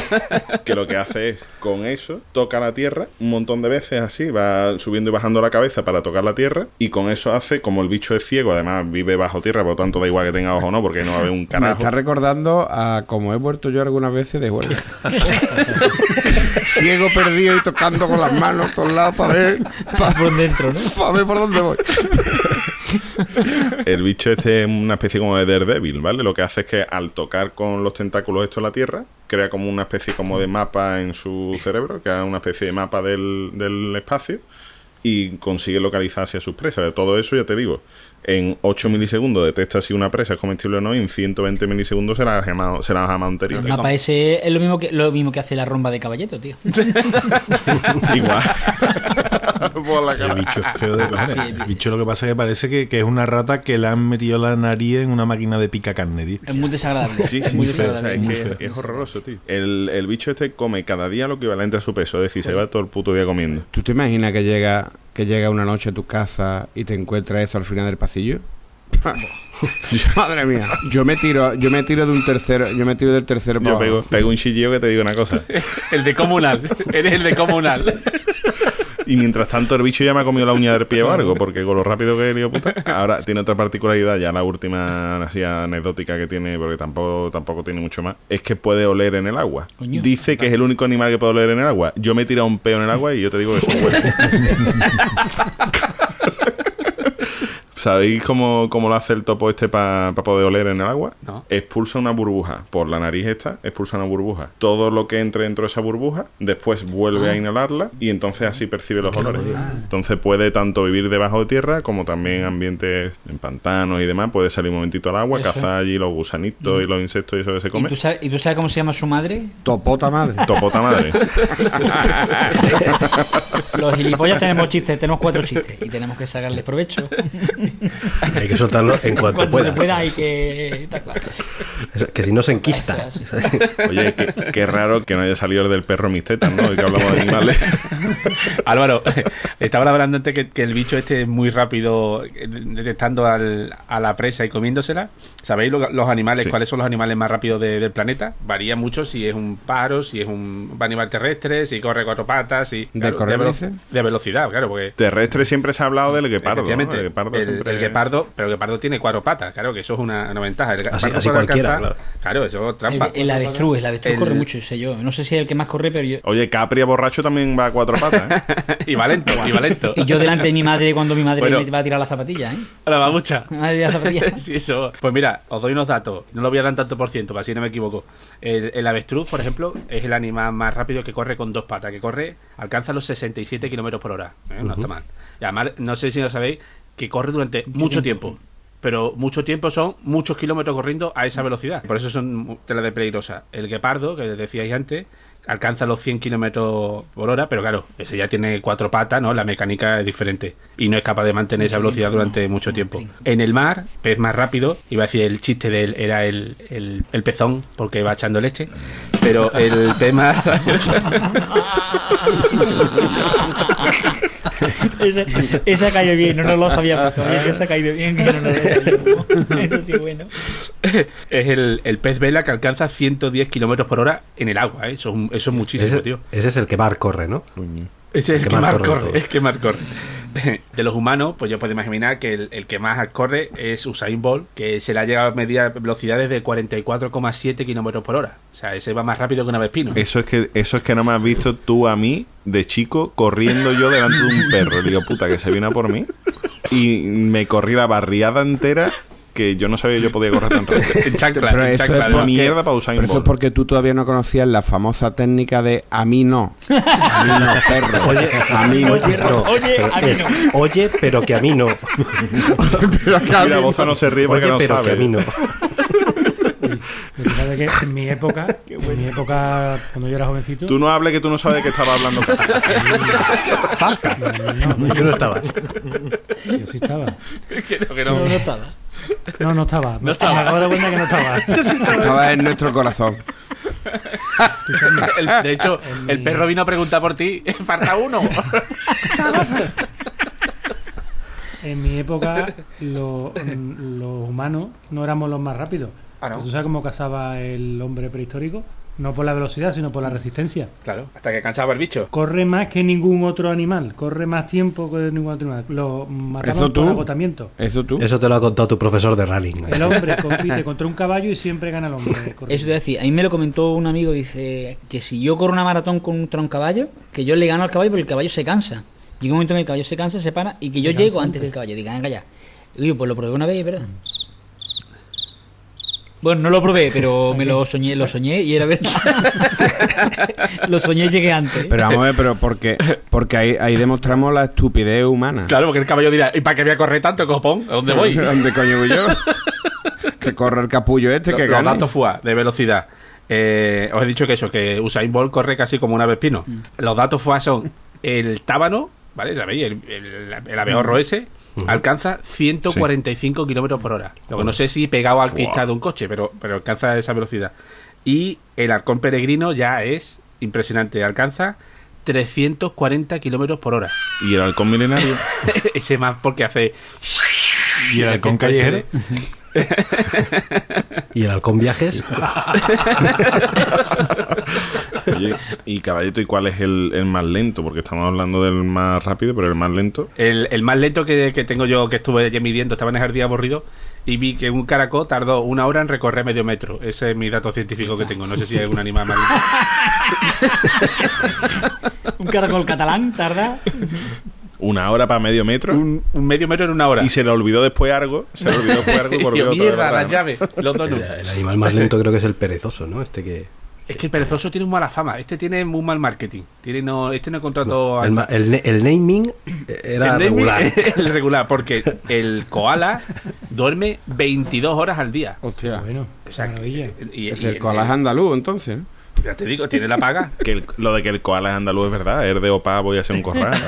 Speaker 1: que lo que hace es, con eso, toca la tierra un montón de veces así, va subiendo y bajando la cabeza para tocar la tierra. Y con eso hace, como el bicho es ciego, además vive bajo tierra, por lo tanto da igual que tenga ojo o no, porque no va a ver un
Speaker 6: Me
Speaker 1: carajo.
Speaker 6: está recordando a como he vuelto yo algunas veces de huelga. Ciego perdido y tocando con las manos a todos lados para ver, para,
Speaker 4: Por dentro, ¿no?
Speaker 6: ver por dónde voy.
Speaker 1: El bicho este es una especie como de Daredevil, ¿vale? Lo que hace es que al tocar con los tentáculos esto la Tierra, crea como una especie como de mapa en su cerebro, que es una especie de mapa del, del espacio, y consigue localizar hacia sus presas. De todo eso, ya te digo, en 8 milisegundos detecta si una presa es comestible o no, y en 120 milisegundos se la ha jamado, se la jamado enterita.
Speaker 4: El mapa ese es lo mismo que lo mismo que hace la romba de caballeto, tío.
Speaker 1: Igual. Por la
Speaker 5: El
Speaker 1: cara.
Speaker 5: bicho es feo de.
Speaker 4: Sí,
Speaker 5: El bicho lo que pasa es que parece que, que es una rata que le han metido la nariz en una máquina de pica carne, tío.
Speaker 4: Es muy desagradable.
Speaker 1: Sí,
Speaker 4: es
Speaker 1: sí,
Speaker 4: muy
Speaker 1: sí, o sea,
Speaker 4: desagradable.
Speaker 1: es,
Speaker 5: muy
Speaker 1: que
Speaker 5: feo.
Speaker 1: es horroroso, tío. El, el bicho este come cada día lo equivalente a su peso, es decir, se va todo el puto día comiendo.
Speaker 6: ¿Tú te imaginas que llega, que llega una noche a tu casa y te encuentras eso al final del pasillo? Madre mía. Yo me tiro, yo me tiro de un tercero, yo me tiro del tercero
Speaker 1: Yo pego, pego un chillillo que te digo una cosa.
Speaker 7: El de comunal. Eres el de comunal.
Speaker 1: Y mientras tanto el bicho ya me ha comido la uña del pie o algo, porque con lo rápido que es hijo puta. Ahora tiene otra particularidad, ya la última así anecdótica que tiene, porque tampoco, tampoco tiene mucho más, es que puede oler en el agua.
Speaker 4: Coño.
Speaker 1: Dice que es el único animal que puede oler en el agua. Yo me he tirado un peo en el agua y yo te digo que eso huele. ¿Sabéis cómo, cómo lo hace el topo este para poder oler en el agua?
Speaker 7: No.
Speaker 1: Expulsa una burbuja por la nariz esta, expulsa una burbuja. Todo lo que entre dentro de esa burbuja, después vuelve a inhalarla y entonces así percibe los olores. Entonces puede tanto vivir debajo de tierra como también ambientes en pantanos y demás. Puede salir un momentito al agua,
Speaker 4: Eso.
Speaker 1: cazar allí los gusanitos y los insectos y eso que se
Speaker 4: ¿Y
Speaker 1: come.
Speaker 4: tú, sabes, ¿Y tú sabes cómo se llama su madre?
Speaker 6: Topota madre.
Speaker 1: Topota madre.
Speaker 4: Los gilipollas tenemos chistes, tenemos cuatro chistes y tenemos que sacarles provecho.
Speaker 2: Hay que soltarlo en cuanto
Speaker 4: Cuando
Speaker 2: pueda.
Speaker 4: se pueda hay que...
Speaker 2: Que si no se enquista.
Speaker 1: Oye, qué, qué raro que no haya salido el del perro mistetas, ¿no? Y que hablamos de animales.
Speaker 7: Álvaro, estaba hablando antes que, que el bicho este es muy rápido eh, detectando al- a la presa y comiéndosela. ¿Sabéis lo- los animales,
Speaker 1: Sí.
Speaker 7: cuáles son los animales más rápidos de- del planeta? Varía mucho si es un pájaro, si es un animal terrestre, si corre cuatro patas, si...
Speaker 6: ¿De
Speaker 7: velocidad, claro, porque...
Speaker 1: Terrestre siempre se ha hablado del guepardo. ¿no?
Speaker 7: Efectivamente,
Speaker 1: El guepardo
Speaker 7: el,
Speaker 1: siempre-
Speaker 7: el guepardo, pero el guepardo tiene cuatro patas, claro, que eso es una, una ventaja. El
Speaker 2: Así- así cualquiera,
Speaker 7: alcanzar- claro, eso es trampa.
Speaker 4: El, el avestruz, el avestruz
Speaker 7: El-
Speaker 4: corre mucho, sé yo. No sé si es el que más corre, pero yo...
Speaker 1: Oye, Capri a borracho también va a cuatro patas, ¿eh?
Speaker 7: y va lento, y va lento.
Speaker 4: Y yo delante de mi madre cuando mi madre
Speaker 7: Bueno.
Speaker 4: me va a tirar la zapatilla, ¿eh?
Speaker 7: Ahora va mucha.
Speaker 4: Me va a tirar la zapatilla.
Speaker 7: sí, eso. Pues mira, os doy unos datos. No lo voy a dar en tanto por ciento, para así no me equivoco. El, el avestruz, por ejemplo, es el animal más rápido que corre con dos patas. Que corre, alcanza los 67 kilómetros por hora. ¿eh? No está mal. Y además, no sé si lo sabéis, que corre durante mucho tiempo. Pero mucho tiempo son muchos kilómetros corriendo a esa velocidad. Por eso son tela de peligrosa. El guepardo, que les decíais antes, alcanza los 100 kilómetros por hora, pero claro, ese ya tiene cuatro patas, ¿no? La mecánica es diferente y no es capaz de mantener esa velocidad durante mucho tiempo. En el mar, pez más rápido, iba a decir el chiste de él era el, el, el pezón porque va echando leche, pero el tema...
Speaker 4: Ese, ese ha caído bien, no nos lo sabíamos. Ha caído bien, que no nos lo sabíamos. Eso sí, bueno.
Speaker 7: es el, el pez vela que alcanza 110 kilómetros por hora en el agua, ¿eh? eso, es un- eso es muchísimo,
Speaker 2: Ese,
Speaker 7: tío.
Speaker 2: ese es el que Bar corre, ¿no?
Speaker 7: Ese es el
Speaker 2: que
Speaker 7: que
Speaker 2: más
Speaker 7: más
Speaker 2: corre
Speaker 7: es que más corre. De los humanos, pues yo puedo imaginar que el, el que más corre es Usain Bolt, que se le ha llegado a medir velocidades de 44,7 kilómetros por hora. O sea, ese va más rápido que una vespino.
Speaker 1: Eso es que eso es que no me has visto tú a mí de chico corriendo yo delante de un perro. Le digo, puta, que se viene a por mí. Y me corrí la barriada entera que yo no sabía que yo podía correr tan rápido.
Speaker 7: En chancla,
Speaker 6: Pero
Speaker 7: en
Speaker 6: eso,
Speaker 7: chancla,
Speaker 6: es
Speaker 7: ¿no?
Speaker 6: porque,
Speaker 1: Mierda pa' Usain
Speaker 6: pero eso es porque tú todavía no conocías la famosa técnica de a mí no. A mí no, perro.
Speaker 2: Oye,
Speaker 6: a mí no.
Speaker 2: oye, no.
Speaker 4: Oye,
Speaker 2: Pero
Speaker 4: a mí
Speaker 2: es, oye, pero que a mí no.
Speaker 1: Mira, Boza no se ríe porque
Speaker 2: Oye,
Speaker 1: no
Speaker 2: pero que a
Speaker 1: sabe.
Speaker 2: mí no.
Speaker 3: Lo que pasa es que en mi época, en mi época, cuando yo era jovencito,
Speaker 1: Tú no hables que tú no sabes de qué estaba hablando.
Speaker 3: no, no,
Speaker 2: Tú no estabas.
Speaker 3: yo sí estaba.
Speaker 7: Que no, que
Speaker 4: No,
Speaker 7: no.
Speaker 4: no estaba.
Speaker 3: No, no estaba.
Speaker 7: No estaba.
Speaker 3: Me acabo de dar cuenta que no estaba.
Speaker 6: Estaba en nuestro corazón.
Speaker 7: El- de hecho, el perro vino a preguntar por ti. Falta uno.
Speaker 3: En mi época, lo- los humanos no éramos los más rápidos.
Speaker 7: Ah, ¿no?
Speaker 3: ¿Tú sabes cómo cazaba el hombre prehistórico? No por la velocidad, sino por la resistencia.
Speaker 7: Claro, hasta que cansaba el bicho.
Speaker 3: Corre más que ningún otro animal. Corre más tiempo que ningún otro animal. Lo mataban
Speaker 6: ¿Eso tú?
Speaker 3: por agotamiento.
Speaker 6: Eso tú.
Speaker 2: Eso te lo ha contado tu profesor de running.
Speaker 3: El hombre compite contra un caballo y siempre gana el hombre. corriendo.
Speaker 4: Eso te decía, a mí me lo comentó un amigo, dice que si yo corro una maratón contra un caballo, que yo le gano al caballo porque el caballo se cansa. Llega un momento en que el caballo se cansa, se para y que yo llego antes del caballo. Diga, venga ya. Oye, pues lo probé una vez, y ¿verdad? Bueno, no lo probé, pero me lo soñé, lo soñé y era verdad. lo soñé y llegué antes.
Speaker 6: Pero vamos a ver, pero porque, porque ahí, ahí demostramos la estupidez humana.
Speaker 7: Claro, porque el caballo dirá, ¿y para qué voy a correr tanto, copón? ¿A dónde voy?
Speaker 6: ¿Dónde coño voy yo? que corre el capullo este, que
Speaker 7: los
Speaker 6: gane.
Speaker 7: datos FUA de velocidad. Eh, os he dicho que eso, que Usain Bolt corre casi como un avespino. Los datos FUA son el tábano, ¿vale? ¿Sabéis? El, el, el abejorro ese alcanza 145 kilómetros por hora. Lo que no sé si pegado al cristal de un coche, pero, pero alcanza esa velocidad. Y el halcón peregrino ya es impresionante, alcanza 340 kilómetros por hora.
Speaker 1: Y el halcón milenario.
Speaker 7: ese más porque hace.
Speaker 5: ¿Y el halcón callejero?
Speaker 2: ¿Y el halcón viajes?
Speaker 1: Oye, y caballito, ¿y cuál es el, el más lento? Porque estamos hablando del más rápido, pero el más lento.
Speaker 7: El, el más lento que, que tengo yo, que estuve ya midiendo, estaba en el jardín aburrido y vi que un caracol tardó una hora en recorrer medio metro. Ese es mi dato científico que tengo. No sé si hay algún animal más lento.
Speaker 4: Un caracol catalán tarda.
Speaker 1: Una hora para medio metro.
Speaker 7: Un, un medio metro en una hora.
Speaker 1: Y se le olvidó después algo. Se le olvidó después algo y volvió
Speaker 7: mierda, las
Speaker 1: ¿no?
Speaker 7: llaves, los
Speaker 2: El,
Speaker 7: donuts.
Speaker 2: el animal más lento creo que es el perezoso, ¿no? Este que...
Speaker 7: Es que el perezoso tiene mala fama. Este tiene muy mal marketing. Tiene no, este no contrató
Speaker 2: El, ma- el ne- el naming era
Speaker 7: el naming-
Speaker 2: regular.
Speaker 7: el regular, porque el koala duerme 22 horas al día.
Speaker 6: Hostia.
Speaker 3: Bueno,
Speaker 7: O sea,
Speaker 3: maravilla.
Speaker 7: y,
Speaker 6: Es
Speaker 7: y-
Speaker 6: el koala es andaluz, entonces. ¿no?
Speaker 7: Ya te digo, tiene la paga.
Speaker 1: Que el- lo de que el koala es andaluz es verdad. Es de opa, voy a hacer un corral.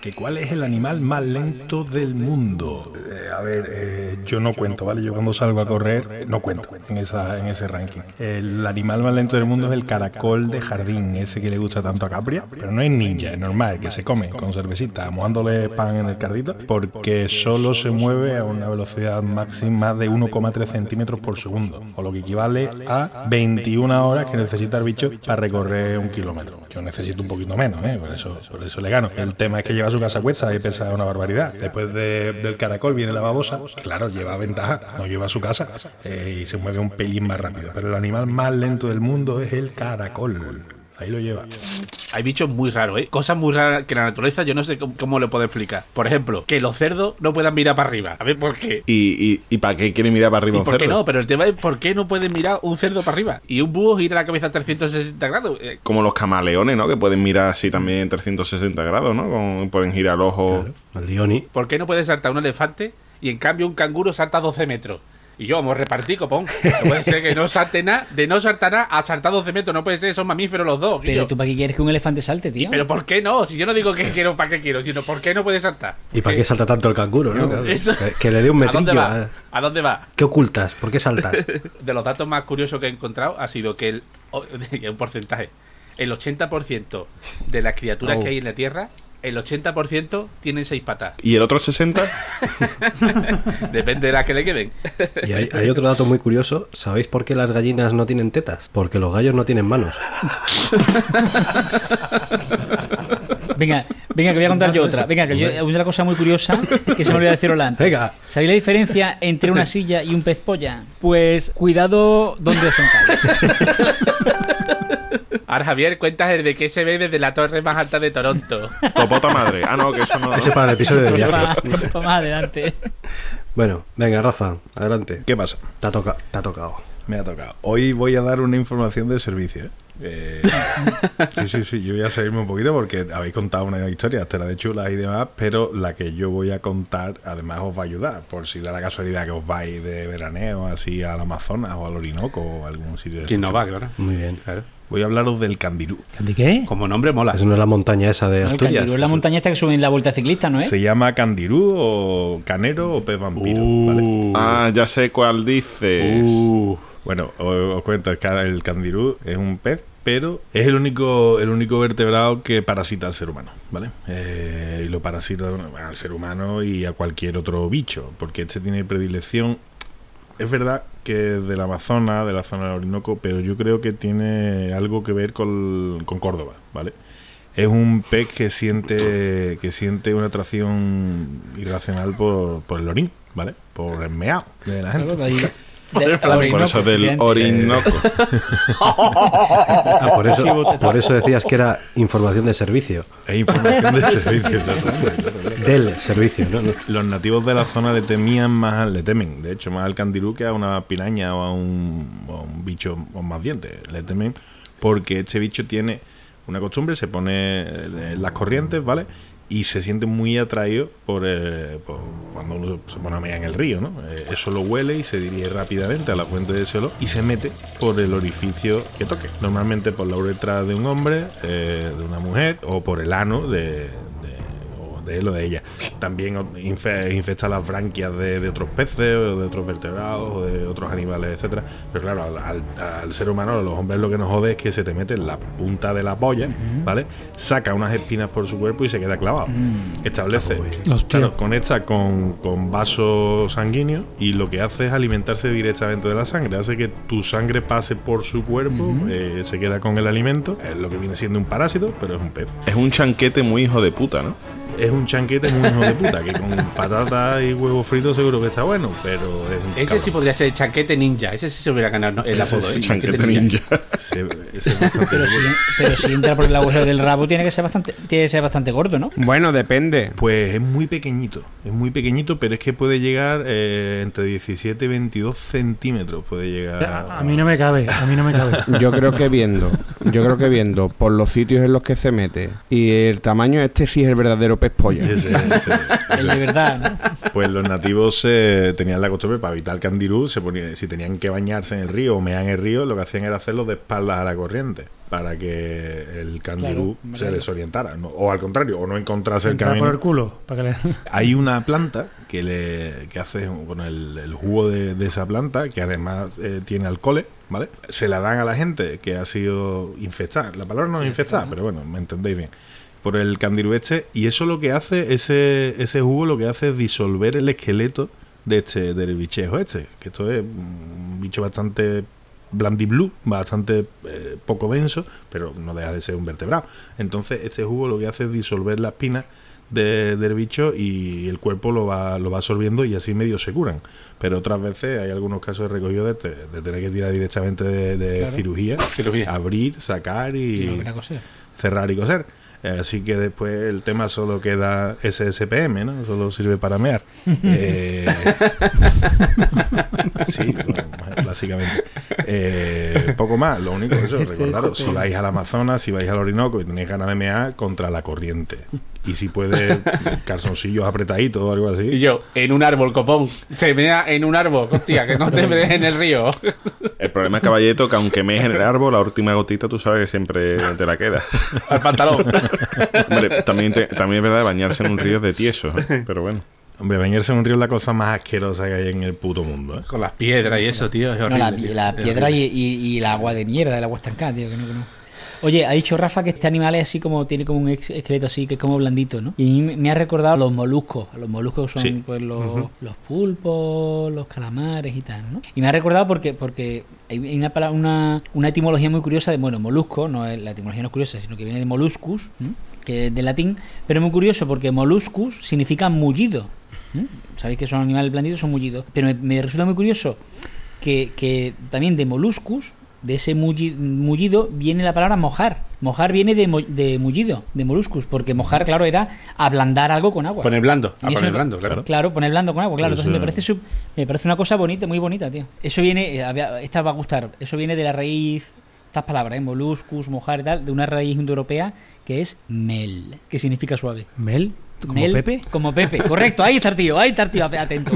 Speaker 5: ¿Que ¿Cuál es el animal más lento del mundo? Eh, a ver, eh, yo no cuento, ¿vale? Yo cuando salgo a correr no cuento en, esa, en ese ranking. El animal más lento del mundo es el caracol de jardín, ese que le gusta tanto a Capria, pero no es ninja, es normal, que se come con cervecita, mojándole pan en el cardito, porque solo se mueve a una velocidad máxima de 1,3 centímetros por segundo, o lo que equivale a 21 horas que necesita el bicho para recorrer un kilómetro. Yo necesito un poquito menos, ¿eh? por, eso, por eso le gano. El tema es que lleva su casa cuesta y pesa una barbaridad. Después de- del caracol viene la babosa, claro, lleva ventaja, no lleva su casa eh, y se mueve un pelín más rápido. Pero el animal más lento del mundo es el caracol. Ahí lo lleva.
Speaker 7: Hay bichos muy raros, ¿eh? Cosas muy raras que la naturaleza yo no sé cómo, cómo lo puedo explicar. Por ejemplo, que los cerdos no puedan mirar para arriba. A ver por qué.
Speaker 1: ¿Y, y, y para qué quiere mirar para arriba
Speaker 7: ¿Y
Speaker 1: un
Speaker 7: por qué
Speaker 1: cerdo?
Speaker 7: no? Pero el tema es por qué no pueden mirar un cerdo para arriba. Y un búho gira la cabeza a 360 grados. Eh,
Speaker 1: Como los camaleones, ¿no? Que pueden mirar así también en 360 grados, ¿no? Con- pueden girar el ojo.
Speaker 2: Al Dioni.
Speaker 7: ¿Por qué no puede saltar un elefante y en cambio un canguro salta 12 metros? Y yo, vamos a repartir, copón. No puede ser que no salte nada, de no saltar nada a saltar 12 metros. No puede ser, son mamíferos los dos.
Speaker 4: Pero tú para qué quieres que un elefante salte, tío.
Speaker 7: Pero ¿por qué no? Si yo no digo que quiero, ¿para qué quiero? Sino ¿por qué no puede saltar?
Speaker 2: ¿Y para qué salta tanto el canguro, no? Claro.
Speaker 7: Eso-
Speaker 2: Que, que le dé un
Speaker 7: ¿A dónde
Speaker 2: metrillo.
Speaker 7: va?
Speaker 2: a-
Speaker 7: ¿A dónde va?
Speaker 2: ¿Qué ocultas? ¿Por qué saltas?
Speaker 7: De los datos más curiosos que he encontrado ha sido que el, o- un porcentaje, el 80% de las criaturas
Speaker 2: Oh.
Speaker 7: que hay en la Tierra, el 80% tienen seis patas.
Speaker 1: ¿Y el otro 60?
Speaker 7: Depende de las que le queden.
Speaker 2: Y hay, hay otro dato muy curioso. ¿Sabéis por qué las gallinas no tienen tetas? Porque los gallos no tienen manos.
Speaker 4: Venga, venga, que voy a contar yo otra. Venga, que yo, hay una cosa muy curiosa que se me olvidó decirlo antes.
Speaker 2: Venga.
Speaker 4: ¿Sabéis la diferencia entre una silla y un pez polla? Pues cuidado donde os sentáis.
Speaker 7: Ahora, Javier, cuentas el de que se ve desde la torre más alta de Toronto.
Speaker 1: Topota madre. Ah, no, que eso no.
Speaker 2: Ese para el episodio de viajes.
Speaker 4: Para más adelante.
Speaker 2: Bueno, venga, Rafa, adelante.
Speaker 5: ¿Qué pasa?
Speaker 2: Te ha, toca- te ha tocado.
Speaker 5: Me ha tocado. Hoy voy a dar una información de servicio. ¿eh? Eh, sí, sí, sí. Yo voy a seguirme un poquito porque habéis contado una historia, hasta la de chulas y demás, pero la que yo voy a contar además os va a ayudar. Por si da la casualidad que os vais de veraneo así al Amazonas o al Orinoco o a algún sitio de
Speaker 7: ¿Quién no va, claro?
Speaker 2: Muy bien.
Speaker 7: Claro.
Speaker 5: Voy a hablaros del candirú.
Speaker 3: ¿De qué?
Speaker 7: Como nombre mola.
Speaker 2: Eso no es la montaña esa de
Speaker 4: El
Speaker 2: Asturias.
Speaker 4: candirú es la montaña esta que sube en la vuelta ciclista, ¿no es?
Speaker 5: Se llama candirú o canero o pez vampiro. ¿vale?
Speaker 1: Ah, ya sé cuál dices.
Speaker 7: Uh,
Speaker 5: Bueno, os, os cuento, el, el candirú es un pez, pero es el único, el único vertebrado que parasita al ser humano, ¿vale? Eh, y lo parasita al ser humano y a cualquier otro bicho, porque este tiene predilección. Es verdad que es del Amazonas, de la zona del Orinoco, pero yo creo que tiene algo que ver con, con Córdoba, ¿vale? Es un pez que siente que siente una atracción irracional por, por el orín, ¿vale? Por el meao de la gente.
Speaker 4: Claro, del
Speaker 1: Por eso del. Orinoco.
Speaker 2: Ah, por eso, por eso decías que era información de servicio.
Speaker 5: Es información de servicio.
Speaker 2: Del servicio.
Speaker 5: Los nativos de la zona le temían más, al- le temen, de hecho, más al candirú que a una piraña o a un, o un bicho con más dientes. Le temen porque este bicho tiene una costumbre, se pone eh, en las corrientes, ¿vale? Y se siente muy atraído por, eh, cuando uno se pone a mear en el río, ¿no? Eh, eso lo huele y se dirige rápidamente a la fuente de ese olor y se mete por el orificio que toque. Normalmente por la uretra de un hombre, eh, de una mujer o por el ano de, de- él o de ella. También infecta las branquias de, de otros peces o de otros vertebrados o de otros animales, etcétera. Pero claro, al, al- al ser humano, a los hombres lo que nos jode es que se te mete en la punta de la polla, ¿vale? Saca unas espinas por su cuerpo y se queda clavado. Establece,
Speaker 3: Hostia.
Speaker 5: claro, conecta con, con vasos sanguíneos y lo que hace es alimentarse directamente de la sangre. Hace que tu sangre pase por su cuerpo, eh, se queda con el alimento. Es lo que viene siendo un parásito, pero es un pez.
Speaker 1: Es un chanquete muy hijo de puta, ¿no?
Speaker 5: Es un chanquete muy hijo de puta, que con patata y huevo frito seguro que está bueno, pero es un
Speaker 7: Ese
Speaker 5: cabrón.
Speaker 7: sí podría ser Chaquete Ninja. Ese sí se hubiera ganado ¿no? el
Speaker 5: Ese
Speaker 7: apodo.
Speaker 5: sí,
Speaker 7: ¿eh?
Speaker 1: Chanquete ninja.
Speaker 5: Ese- ese es bastante
Speaker 4: Pero si,
Speaker 5: bueno.
Speaker 4: pero si entra por el agujero del rabo, tiene que ser bastante, tiene que ser bastante gordo, ¿no?
Speaker 6: Bueno, depende.
Speaker 5: Pues es muy pequeñito, es muy pequeñito, pero es que puede llegar eh, entre 17 y 22 centímetros. Puede llegar.
Speaker 3: A, a mí no me cabe, a mí no me cabe.
Speaker 6: Yo creo que viendo, yo creo que viendo por los sitios en los que se mete y el tamaño, este sí es el verdadero pez polla.
Speaker 4: El de verdad, ¿no?
Speaker 5: Pues los nativos eh, tenían la costumbre para evitar el candirú, se ponía, si tenían que bañarse en el río o mear en el río, lo que hacían era hacerlo de espaldas a la corriente para que el candirú
Speaker 4: Claro,
Speaker 5: se desorientara, ¿no? o al contrario, o no encontrase el camino.
Speaker 3: por el culo. Para que le...
Speaker 5: Hay una planta que le que hace con el, el jugo de, de esa planta, que además eh, tiene alcoholes, ¿vale? Se la dan a la gente que ha sido infectada. La palabra no es infectada, pero bueno, me entendéis bien. Por el candirú este, y eso lo que hace, ese, ese jugo lo que hace es disolver el esqueleto de este, del bichejo este, que esto es un bicho bastante blandiblú, bastante eh, poco denso, pero no deja de ser un vertebrado. Entonces, este jugo lo que hace es disolver la espina de- del bicho y el cuerpo lo va, lo va absorbiendo y así medio se curan. Pero otras veces hay algunos casos de recogido de, te- de tener que tirar directamente de, de
Speaker 4: Claro.
Speaker 5: cirugía,
Speaker 7: Cirugía.
Speaker 5: abrir, sacar
Speaker 4: Y
Speaker 5: cerrar y coser. Eh, Así que después el tema solo queda SSPM, ¿no? Solo sirve para mear. Eh, sí, bueno, básicamente. Eh, poco más, lo único eso, recordaros, si vais al Amazonas, si vais al Orinoco y tenéis ganas de mear, contra la corriente. Y si puede, calzoncillos apretaditos o algo
Speaker 7: Y
Speaker 5: así.
Speaker 7: yo, en un árbol, copón. Se mea en un árbol, hostia, que no te veas en el río.
Speaker 1: El problema es, caballeto, que aunque mees en el árbol, la última gotita tú sabes que siempre te la queda.
Speaker 7: Al pantalón.
Speaker 1: Hombre, también, te- también es verdad, bañarse en un río es de tieso, ¿eh? pero bueno.
Speaker 5: Hombre, bañarse en un río es la cosa más asquerosa que hay en el puto mundo. ¿eh?
Speaker 7: Con las piedras y eso, tío. Es
Speaker 4: No,
Speaker 7: horrible.
Speaker 4: la,
Speaker 7: tío.
Speaker 4: la
Speaker 7: Es
Speaker 4: piedra y, y- y el agua de mierda del agua estancada, tío, que no, que no. Oye, ha dicho Rafa que este animal es así como, tiene como un esqueleto así, que es como blandito, ¿no? Y me- ha recordado a los moluscos. A los moluscos son
Speaker 5: Sí.
Speaker 4: pues los, los pulpos, los calamares y tal, ¿no? Y me ha recordado porque, porque hay una, palabra- una, una etimología muy curiosa de, bueno, molusco, no es, la etimología no es curiosa, sino que viene de moluscus, ¿no? que es de latín, pero es muy curioso porque moluscus significa mullido. ¿no? Sabéis que son animales blanditos, son mullidos. Pero me, me resulta muy curioso que, que también de moluscus, de ese mulli- mullido, viene la palabra mojar. Mojar viene de, mo- de mullido, de moluscus, porque mojar, claro, era ablandar algo con agua.
Speaker 7: Poner blando.
Speaker 4: Y
Speaker 7: A
Speaker 4: eso
Speaker 7: poner
Speaker 4: me-
Speaker 7: blando, claro.
Speaker 4: Claro, poner blando con agua, claro. Entonces me parece, sub- me parece una cosa bonita, muy bonita, tío. Eso viene, eh, esta va a gustar, eso viene de la raíz, estas palabras, ¿eh? moluscus, mojar y tal, de una raíz indoeuropea que es mel, que significa suave.
Speaker 3: Mel, como
Speaker 4: Mel,
Speaker 3: Pepe.
Speaker 4: Como Pepe, correcto, ahí está tío, ahí está tío, atento.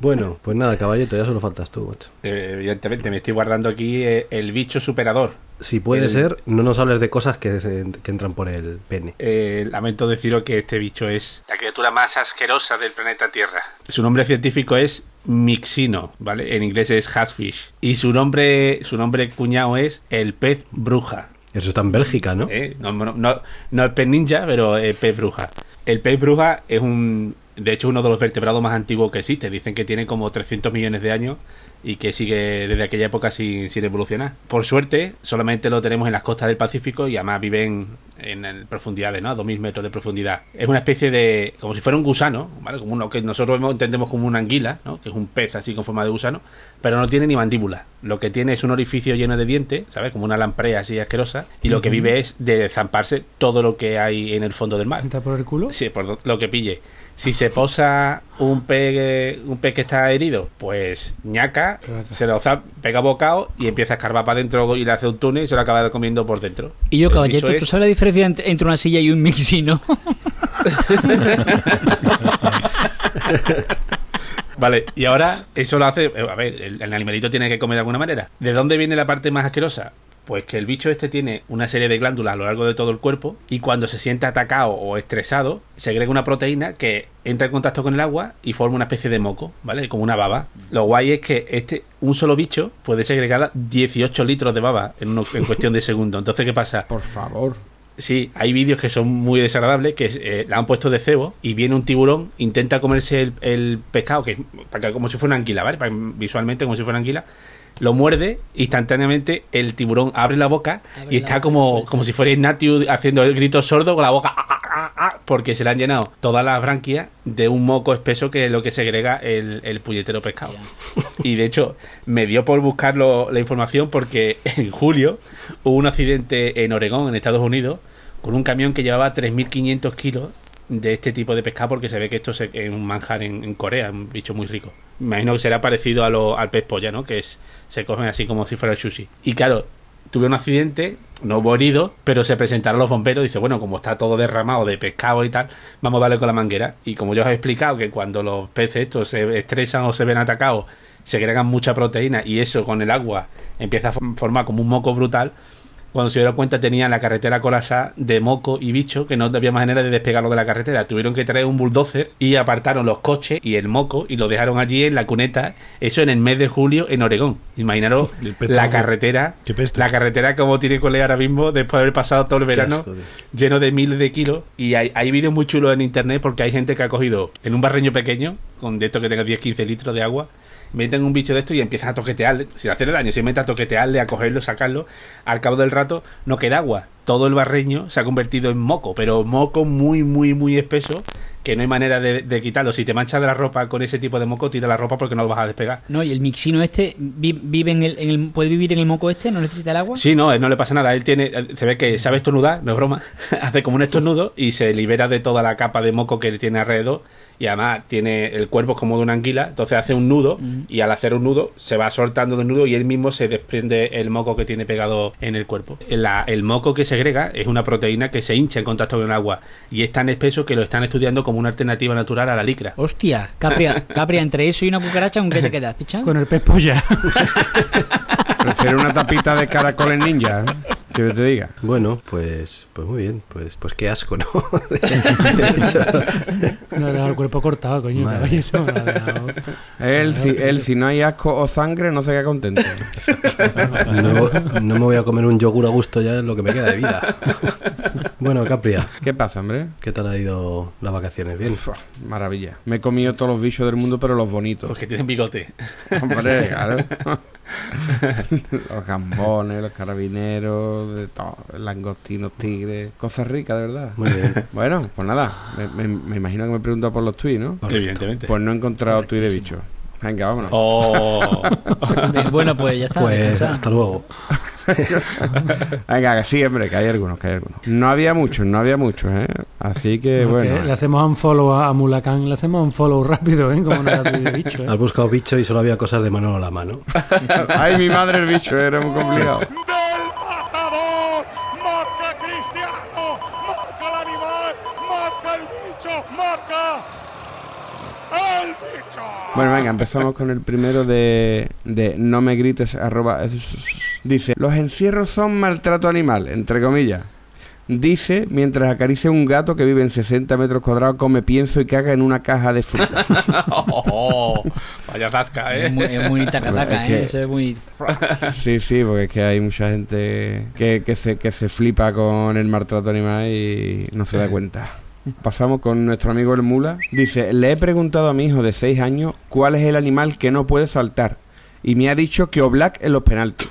Speaker 2: Bueno, pues nada, caballito, ya solo faltas tú, macho.
Speaker 7: Eh, evidentemente, me estoy guardando aquí eh, el bicho superador.
Speaker 2: Si puede
Speaker 7: El-
Speaker 2: ser, no nos hables de cosas que, se- que entran por el pene.
Speaker 7: Eh, lamento deciros que este bicho es la criatura más asquerosa del planeta Tierra. Su nombre científico es Mixino, ¿vale? En inglés es Hatfish. Y su nombre, su nombre cuñado es el pez bruja.
Speaker 2: Eso está en Bélgica, ¿no?
Speaker 7: ¿eh? No, no, no, no es pez ninja, pero es pez bruja. El pez bruja es un, De hecho, uno de los vertebrados más antiguos que existe. Dicen que tiene como 300 millones de años y que sigue desde aquella época sin, sin evolucionar. Por suerte, solamente lo tenemos en las costas del Pacífico y además viven en, en profundidades, ¿no? A 2.000 metros de profundidad. Es una especie de... como si fuera un gusano, ¿vale? Como uno que nosotros entendemos como una anguila, ¿no? Que es un pez así con forma de gusano, pero no tiene ni mandíbula. Lo que tiene es un orificio lleno de dientes, ¿sabes? Como una lamprea así asquerosa. Y lo que vive es de zamparse todo lo que hay en el fondo del mar.
Speaker 3: ¿Entra por el culo?
Speaker 7: Sí, por lo que pille. Si se posa un pez, un pez que está herido, pues ñaca, se lo pega bocado y empieza a escarbar para adentro y le hace un túnel y se lo acaba comiendo por dentro.
Speaker 4: Y yo, caballero, ¿tú
Speaker 7: es-
Speaker 4: sabes la diferencia entre, una silla y un mixino?
Speaker 7: Vale, y ahora eso lo hace. eh, A ver, el, el animalito tiene que comer de alguna manera. ¿De dónde viene la parte más asquerosa? Pues que el bicho este tiene una serie de glándulas a lo largo de todo el cuerpo y cuando se siente atacado o estresado, segrega una proteína que entra en contacto con el agua y forma una especie de moco, ¿vale? Como una baba. Lo guay es que este un solo bicho puede segregar 18 litros de baba en, uno- en cuestión de segundos. Entonces, ¿qué pasa?
Speaker 6: Por favor.
Speaker 7: Sí, hay vídeos que son muy desagradables, que eh, la han puesto de cebo y viene un tiburón, intenta comerse el, el pescado, que es para que- como si fuera una anguila, ¿vale? Para- visualmente como si fuera una anguila, lo muerde, instantáneamente el tiburón abre la boca
Speaker 4: Abre
Speaker 7: y está
Speaker 4: boca,
Speaker 7: como, como si fuera Ignatius haciendo el grito sordo con la boca, ah, ah, ah, porque se le han llenado todas las branquias de un moco espeso que es lo que segrega el, el puñetero pescado. Y de hecho, me dio por buscar lo- la información porque en julio hubo un accidente en Oregón, en Estados Unidos, con un camión que llevaba 3.500 kilos de este tipo de pescado porque se ve que esto es un manjar en, en Corea, un bicho muy rico. Me imagino que será parecido a lo- al pez polla, ¿no? Que es, se cogen así como si fuera el sushi. Y claro, tuve un accidente, no hubo herido, pero se presentaron los bomberos. Dice, bueno, como está todo derramado de pescado y tal, vamos a darle con la manguera. Y como yo os he explicado que cuando los peces estos se estresan o se ven atacados, se agregan mucha proteína y eso con el agua empieza a form- formar como un moco brutal. Cuando se dieron cuenta tenían la carretera colapsada de moco y bicho que no había manera de despegarlo de la carretera. Tuvieron que traer un bulldozer y apartaron los coches y el moco y lo dejaron allí en la cuneta. Eso en el mes de julio en Oregón. Imaginaros la carretera. La carretera como tiene Cole ahora mismo después de haber pasado todo el verano
Speaker 2: asco,
Speaker 7: lleno de miles de kilos. Y hay, hay vídeos muy chulos en internet porque hay gente que ha cogido en un barreño pequeño, con de esto que tenga 10-15 litros de agua, meten un bicho de esto y empiezan a toquetearle, sin hacerle daño, se meten a toquetearle, a cogerlo, sacarlo. Al cabo del rato no queda agua. Todo el barreño se ha convertido en moco, pero moco muy, muy, muy espeso, que no hay manera de, de quitarlo. Si te manchas de la ropa con ese tipo de moco, tira la ropa porque no lo vas a despegar.
Speaker 4: No, y el mixino este vi- vive en el, en el- puede vivir en el moco este, no necesita el agua.
Speaker 7: Sí, no, él no le pasa nada. Él tiene, se ve que sabe estornudar, no es broma. Hace como un estornudo y se libera de toda la capa de moco que tiene alrededor. Y además tiene el cuerpo como de una anguila, entonces hace un nudo y al hacer un nudo se va soltando del nudo y él mismo se desprende el moco que tiene pegado en el cuerpo. La- el moco que segrega es una proteína que se hincha en contacto con el agua y es tan espeso que lo están estudiando como una alternativa natural a la licra.
Speaker 4: Hostia, Capria, Capria, entre eso y una cucaracha, ¿con qué te quedas, picha?
Speaker 3: Con el pez polla.
Speaker 6: Prefiero una tapita de caracoles ninja, ¿eh? Que te diga.
Speaker 2: Bueno, pues, pues muy bien. Pues, pues qué asco, ¿no?
Speaker 3: No ha dejado el cuerpo cortado, coño. No
Speaker 6: Él, si, él, si no hay asco o sangre, no se queda contento.
Speaker 2: No, no me voy a comer un yogur a gusto ya en lo que me queda de vida. Bueno, Capria,
Speaker 6: ¿Qué pasa, hombre?
Speaker 2: ¿qué tal ha ido las vacaciones? Bien.
Speaker 6: Uf, maravilla. Me he comido todos los bichos del mundo, pero los bonitos.
Speaker 7: Los que tienen bigote.
Speaker 6: Hombre, claro. los gambones, los carabineros, de todo. Langostinos, tigres. Cosas ricas, de verdad.
Speaker 2: Muy bien.
Speaker 6: Bueno, pues nada. Me, me- me imagino que me pregunta por los tweets, ¿no?
Speaker 7: Evidentemente.
Speaker 6: Pues no he encontrado tweet de bicho. Venga, vámonos.
Speaker 7: Oh.
Speaker 4: Bueno, pues ya está.
Speaker 2: Pues hasta luego.
Speaker 6: Venga, que sí, hombre, que hay algunos, que hay algunos. No había muchos, no había muchos, ¿eh? Así que, bueno.
Speaker 3: Le hacemos un follow a Mulacán, le hacemos un follow rápido, ¿eh? Como no de bicho, ¿eh?
Speaker 2: Has buscado bicho y solo había cosas de Manolo la mano.
Speaker 6: Ay, mi madre, el bicho, era muy complicado.
Speaker 8: del matador. Marca Cristiano. Marca el animal. Marca el bicho. Marca el bicho.
Speaker 6: Bueno, venga, empezamos con el primero de, de no me grites, arroba. Dice, los encierros son maltrato animal, entre comillas. Dice, mientras acaricia un gato que vive en 60 metros cuadrados, come pienso y caga en una caja de fruta.
Speaker 7: Oh, vaya tasca, ¿eh?
Speaker 4: Es muy, es muy taca-taca,
Speaker 6: Es que-
Speaker 4: ¿eh? Eso es muy...
Speaker 6: sí, sí, porque es que hay mucha gente que, que, se, que se flipa con el maltrato animal y no se da cuenta. Pasamos con nuestro amigo el Mula. Dice, le he preguntado a mi hijo de 6 años cuál es el animal que no puede saltar. Y me ha dicho que Oblak en los penaltis.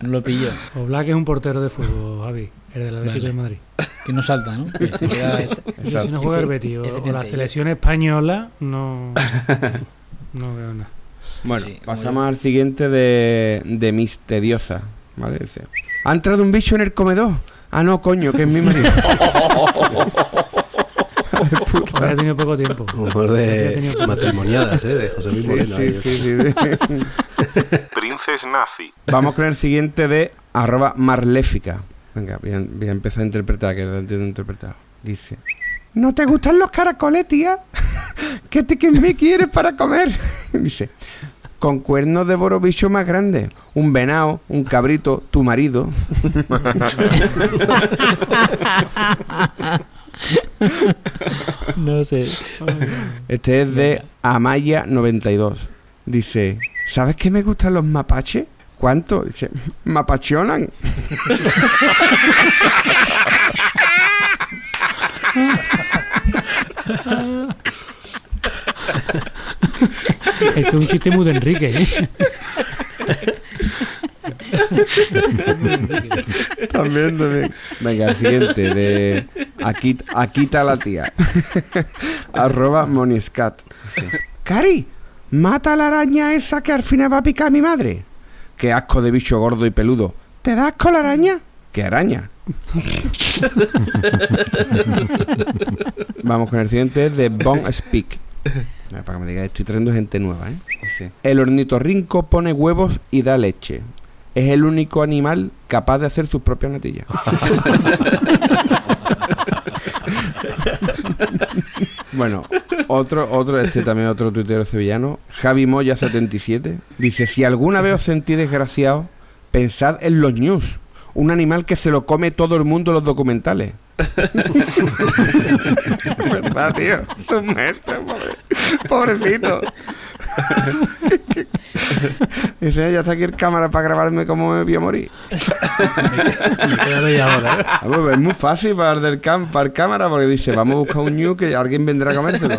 Speaker 4: No lo pillo.
Speaker 3: O Black es un portero de fútbol, Javi, el del Atlético
Speaker 4: Vale.
Speaker 3: de Madrid.
Speaker 4: Que no salta, ¿no? Que se queda-
Speaker 3: Yo si no juega el Betis o- la selección española, no, no veo nada.
Speaker 6: Bueno,
Speaker 4: Sí,
Speaker 6: pasamos al siguiente de, de Misteriosa. ¿Vale? Dice, ¿Ha entrado un bicho en el comedor? Ah, no, coño, que es mi marido.
Speaker 3: Había tenido poco tiempo.
Speaker 2: Humor de matrimoniadas, ¿eh? De José Luis
Speaker 6: Sí,
Speaker 2: Moreno.
Speaker 6: sí, sí, sí, sí.
Speaker 1: Princes Nazi.
Speaker 6: Vamos con el siguiente de arroba marléfica. Venga, voy a, voy a empezar a interpretar, que lo entiendo interpretado. Dice, ¿no te gustan los caracoles, tía? ¿Qué, te, qué me quieres para comer? Dice, con cuernos de borobicho más grande. Un venado, un cabrito, tu marido.
Speaker 4: No sé.
Speaker 6: Este es de Amaya92. Dice, ¿sabes que me gustan los mapaches? ¿Cuánto? Dice, mapachonan.
Speaker 3: Ese es un chiste muy de Enrique, ¿eh?
Speaker 6: También, también. Venga, el siguiente de Aquita, Aquita la tía. Arroba Moniscat. Cari, mata la araña esa que al final va a picar a mi madre. Qué asco de bicho gordo y peludo. ¿Te da asco la araña? ¿Qué araña? Vamos con el siguiente de Bon Speak. Para que me estoy trayendo gente nueva, ¿eh? Dice, El ornitorrinco pone huevos y da leche. Es el único animal capaz de hacer sus propias natillas. bueno, otro, otro, este también otro tuitero sevillano, Javi Moya 77, dice, si alguna vez os sentí desgraciado, pensad en los news, un animal que se lo come todo el mundo en los documentales. ¿Verdad, tío? Tu muerte, pobre- pobrecito. Dice, ya está aquí el cámara para grabarme cómo me voy a morir.
Speaker 2: Me ¿eh?
Speaker 6: Ah, pues, es muy fácil para el, del cam para el cámara porque dice, vamos a buscar un new que alguien vendrá a comérselo.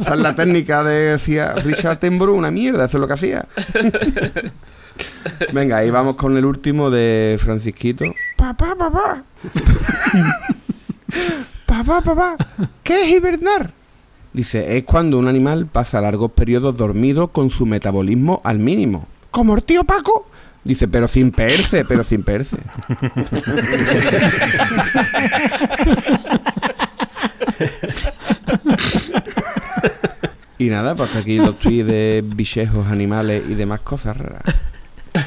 Speaker 6: Esa es la técnica de decía Richard Attenborough, una mierda, eso es lo que hacía. Venga, ahí vamos con el último de Francisquito. Papá, papá. papá, papá. ¿Qué es hibernar? Dice, es cuando un animal pasa largos periodos dormido con su metabolismo al mínimo. ¿Como el tío Paco? Dice, pero sin perse, pero sin perse. y nada, pues aquí los tweets de bichejos, animales y demás cosas raras.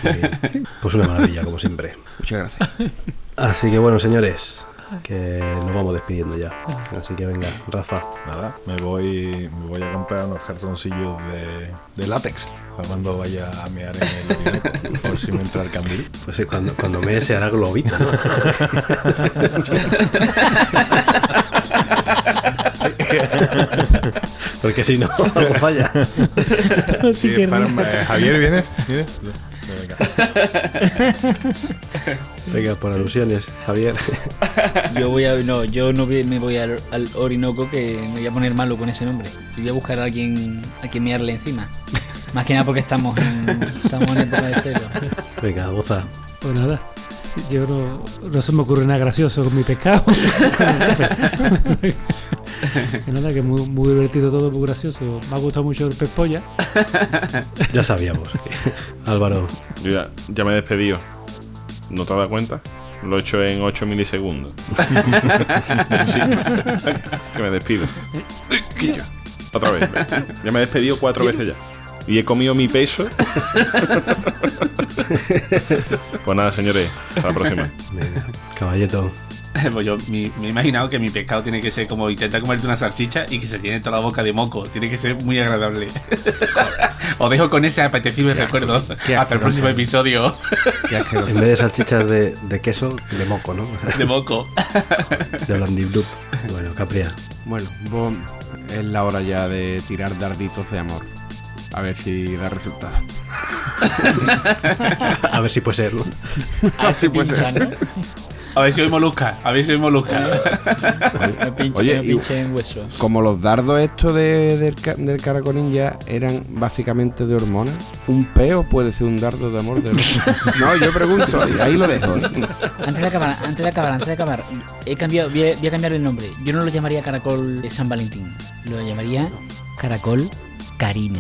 Speaker 2: Pues una maravilla, como siempre.
Speaker 6: Muchas gracias.
Speaker 2: Así que bueno, señores, que nos vamos despidiendo ya. Así que venga, Rafa.
Speaker 5: Nada, me voy, me voy a comprar unos calzoncillos de, de látex para cuando vaya a mear en el Orinoco, por si me entra el cambio.
Speaker 2: Pues cuando, cuando me se hará globito, ¿no? Porque si no, algo falla.
Speaker 5: Sí, Javier, ¿vienes? ¿Vienes? Venga.
Speaker 2: Por alusiones, Javier.
Speaker 4: Yo voy a. No, yo no me voy al, al Orinoco que me voy a poner malo con ese nombre. Y voy a buscar a alguien a quien mearle encima. Más que nada porque estamos en, estamos en época de celo.
Speaker 2: Venga, goza.
Speaker 3: Pues nada, yo no, no se me ocurre nada gracioso con mi pescado. que nada, que muy, muy divertido todo, muy gracioso. Me ha gustado mucho el pez polla.
Speaker 2: Ya sabíamos. Álvaro,
Speaker 1: Yo ya, ya me he despedido. ¿No te has dado cuenta? Lo he hecho en 8 milisegundos. Sí. que me despido. Otra vez. Ya me he despedido cuatro veces ya. Y he comido mi peso. pues nada, señores. Hasta la próxima.
Speaker 2: venga, caballeto.
Speaker 7: Pues yo me, me he imaginado que mi pescado tiene que ser como intenta comerte una salchicha y que se tiene toda la boca de moco. Tiene que ser muy agradable. Os dejo con ese apetecible recuerdo. Hasta el próximo episodio.
Speaker 2: En vez de salchichas de, de queso, de moco, ¿no?
Speaker 7: de moco.
Speaker 2: De Blandiblup. Bueno, Capria.
Speaker 6: Bueno, bon, es la hora ya de tirar darditos de amor. A ver si da resultado.
Speaker 2: A ver si puede ser, ¿no?
Speaker 4: A ver si
Speaker 6: puede
Speaker 4: pinchan, ¿no?
Speaker 7: A ver si oímos Molusca. A ver si oímos
Speaker 4: pinchen,
Speaker 6: Oye,
Speaker 4: pinchen huesos.
Speaker 6: Como los dardos estos de- del, del caracol ninja eran básicamente de hormonas, ¿un peo puede ser un dardo de amor? De no, yo pregunto, ahí lo dejo.
Speaker 4: Antes de acabar, antes de acabar, antes de acabar, he cambiado, voy a, voy a cambiar el nombre. Yo no lo llamaría Caracol de San Valentín, lo llamaría Caracol Karina.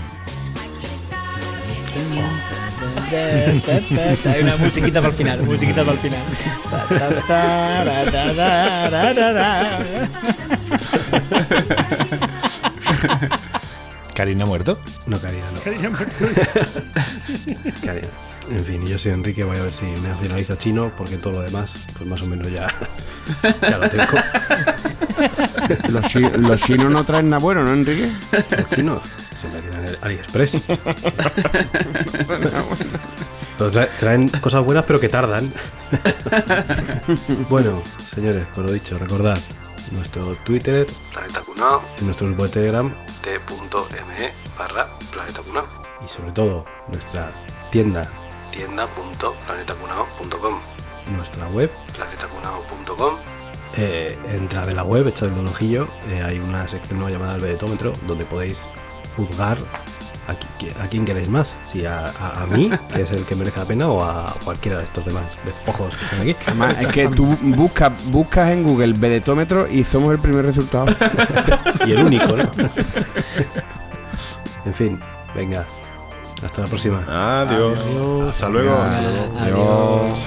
Speaker 4: Hay una musiquita para el final, musiquita para el final.
Speaker 5: Karina muerto.
Speaker 2: No, Karina, no. Karina. En fin, y yo soy Enrique, voy a ver si me nacionalizo chino, porque todo lo demás, pues más o menos ya, ya lo tengo.
Speaker 6: Los, chi- los chinos no traen nada bueno, ¿no, Enrique?
Speaker 2: Los chinos siempre tienen el AliExpress. Pero trae- traen cosas buenas, pero que tardan. bueno, señores, por lo dicho, recordad nuestro Twitter, Planeta Cunao, y nuestro grupo de Telegram, t.me barra Planeta Cunao. Y sobre todo, nuestra tienda, tienda.planetacunao.com. Nuestra web, planetacunao.com. Eh, entra de la web, echad el ojillo, eh, hay una sección nueva llamada el vedetómetro, donde podéis juzgar a, qui- a quién queréis más, si a, a- a mí, que es el que merece la pena, o a cualquiera de estos demás despojos que están aquí.
Speaker 6: Además, es que tú buscas, buscas en Google vedetómetro y somos el primer resultado.
Speaker 2: Y el único, ¿no? en fin, venga, hasta la próxima.
Speaker 1: Adiós.
Speaker 5: Hasta luego. Hasta luego.
Speaker 4: Adiós.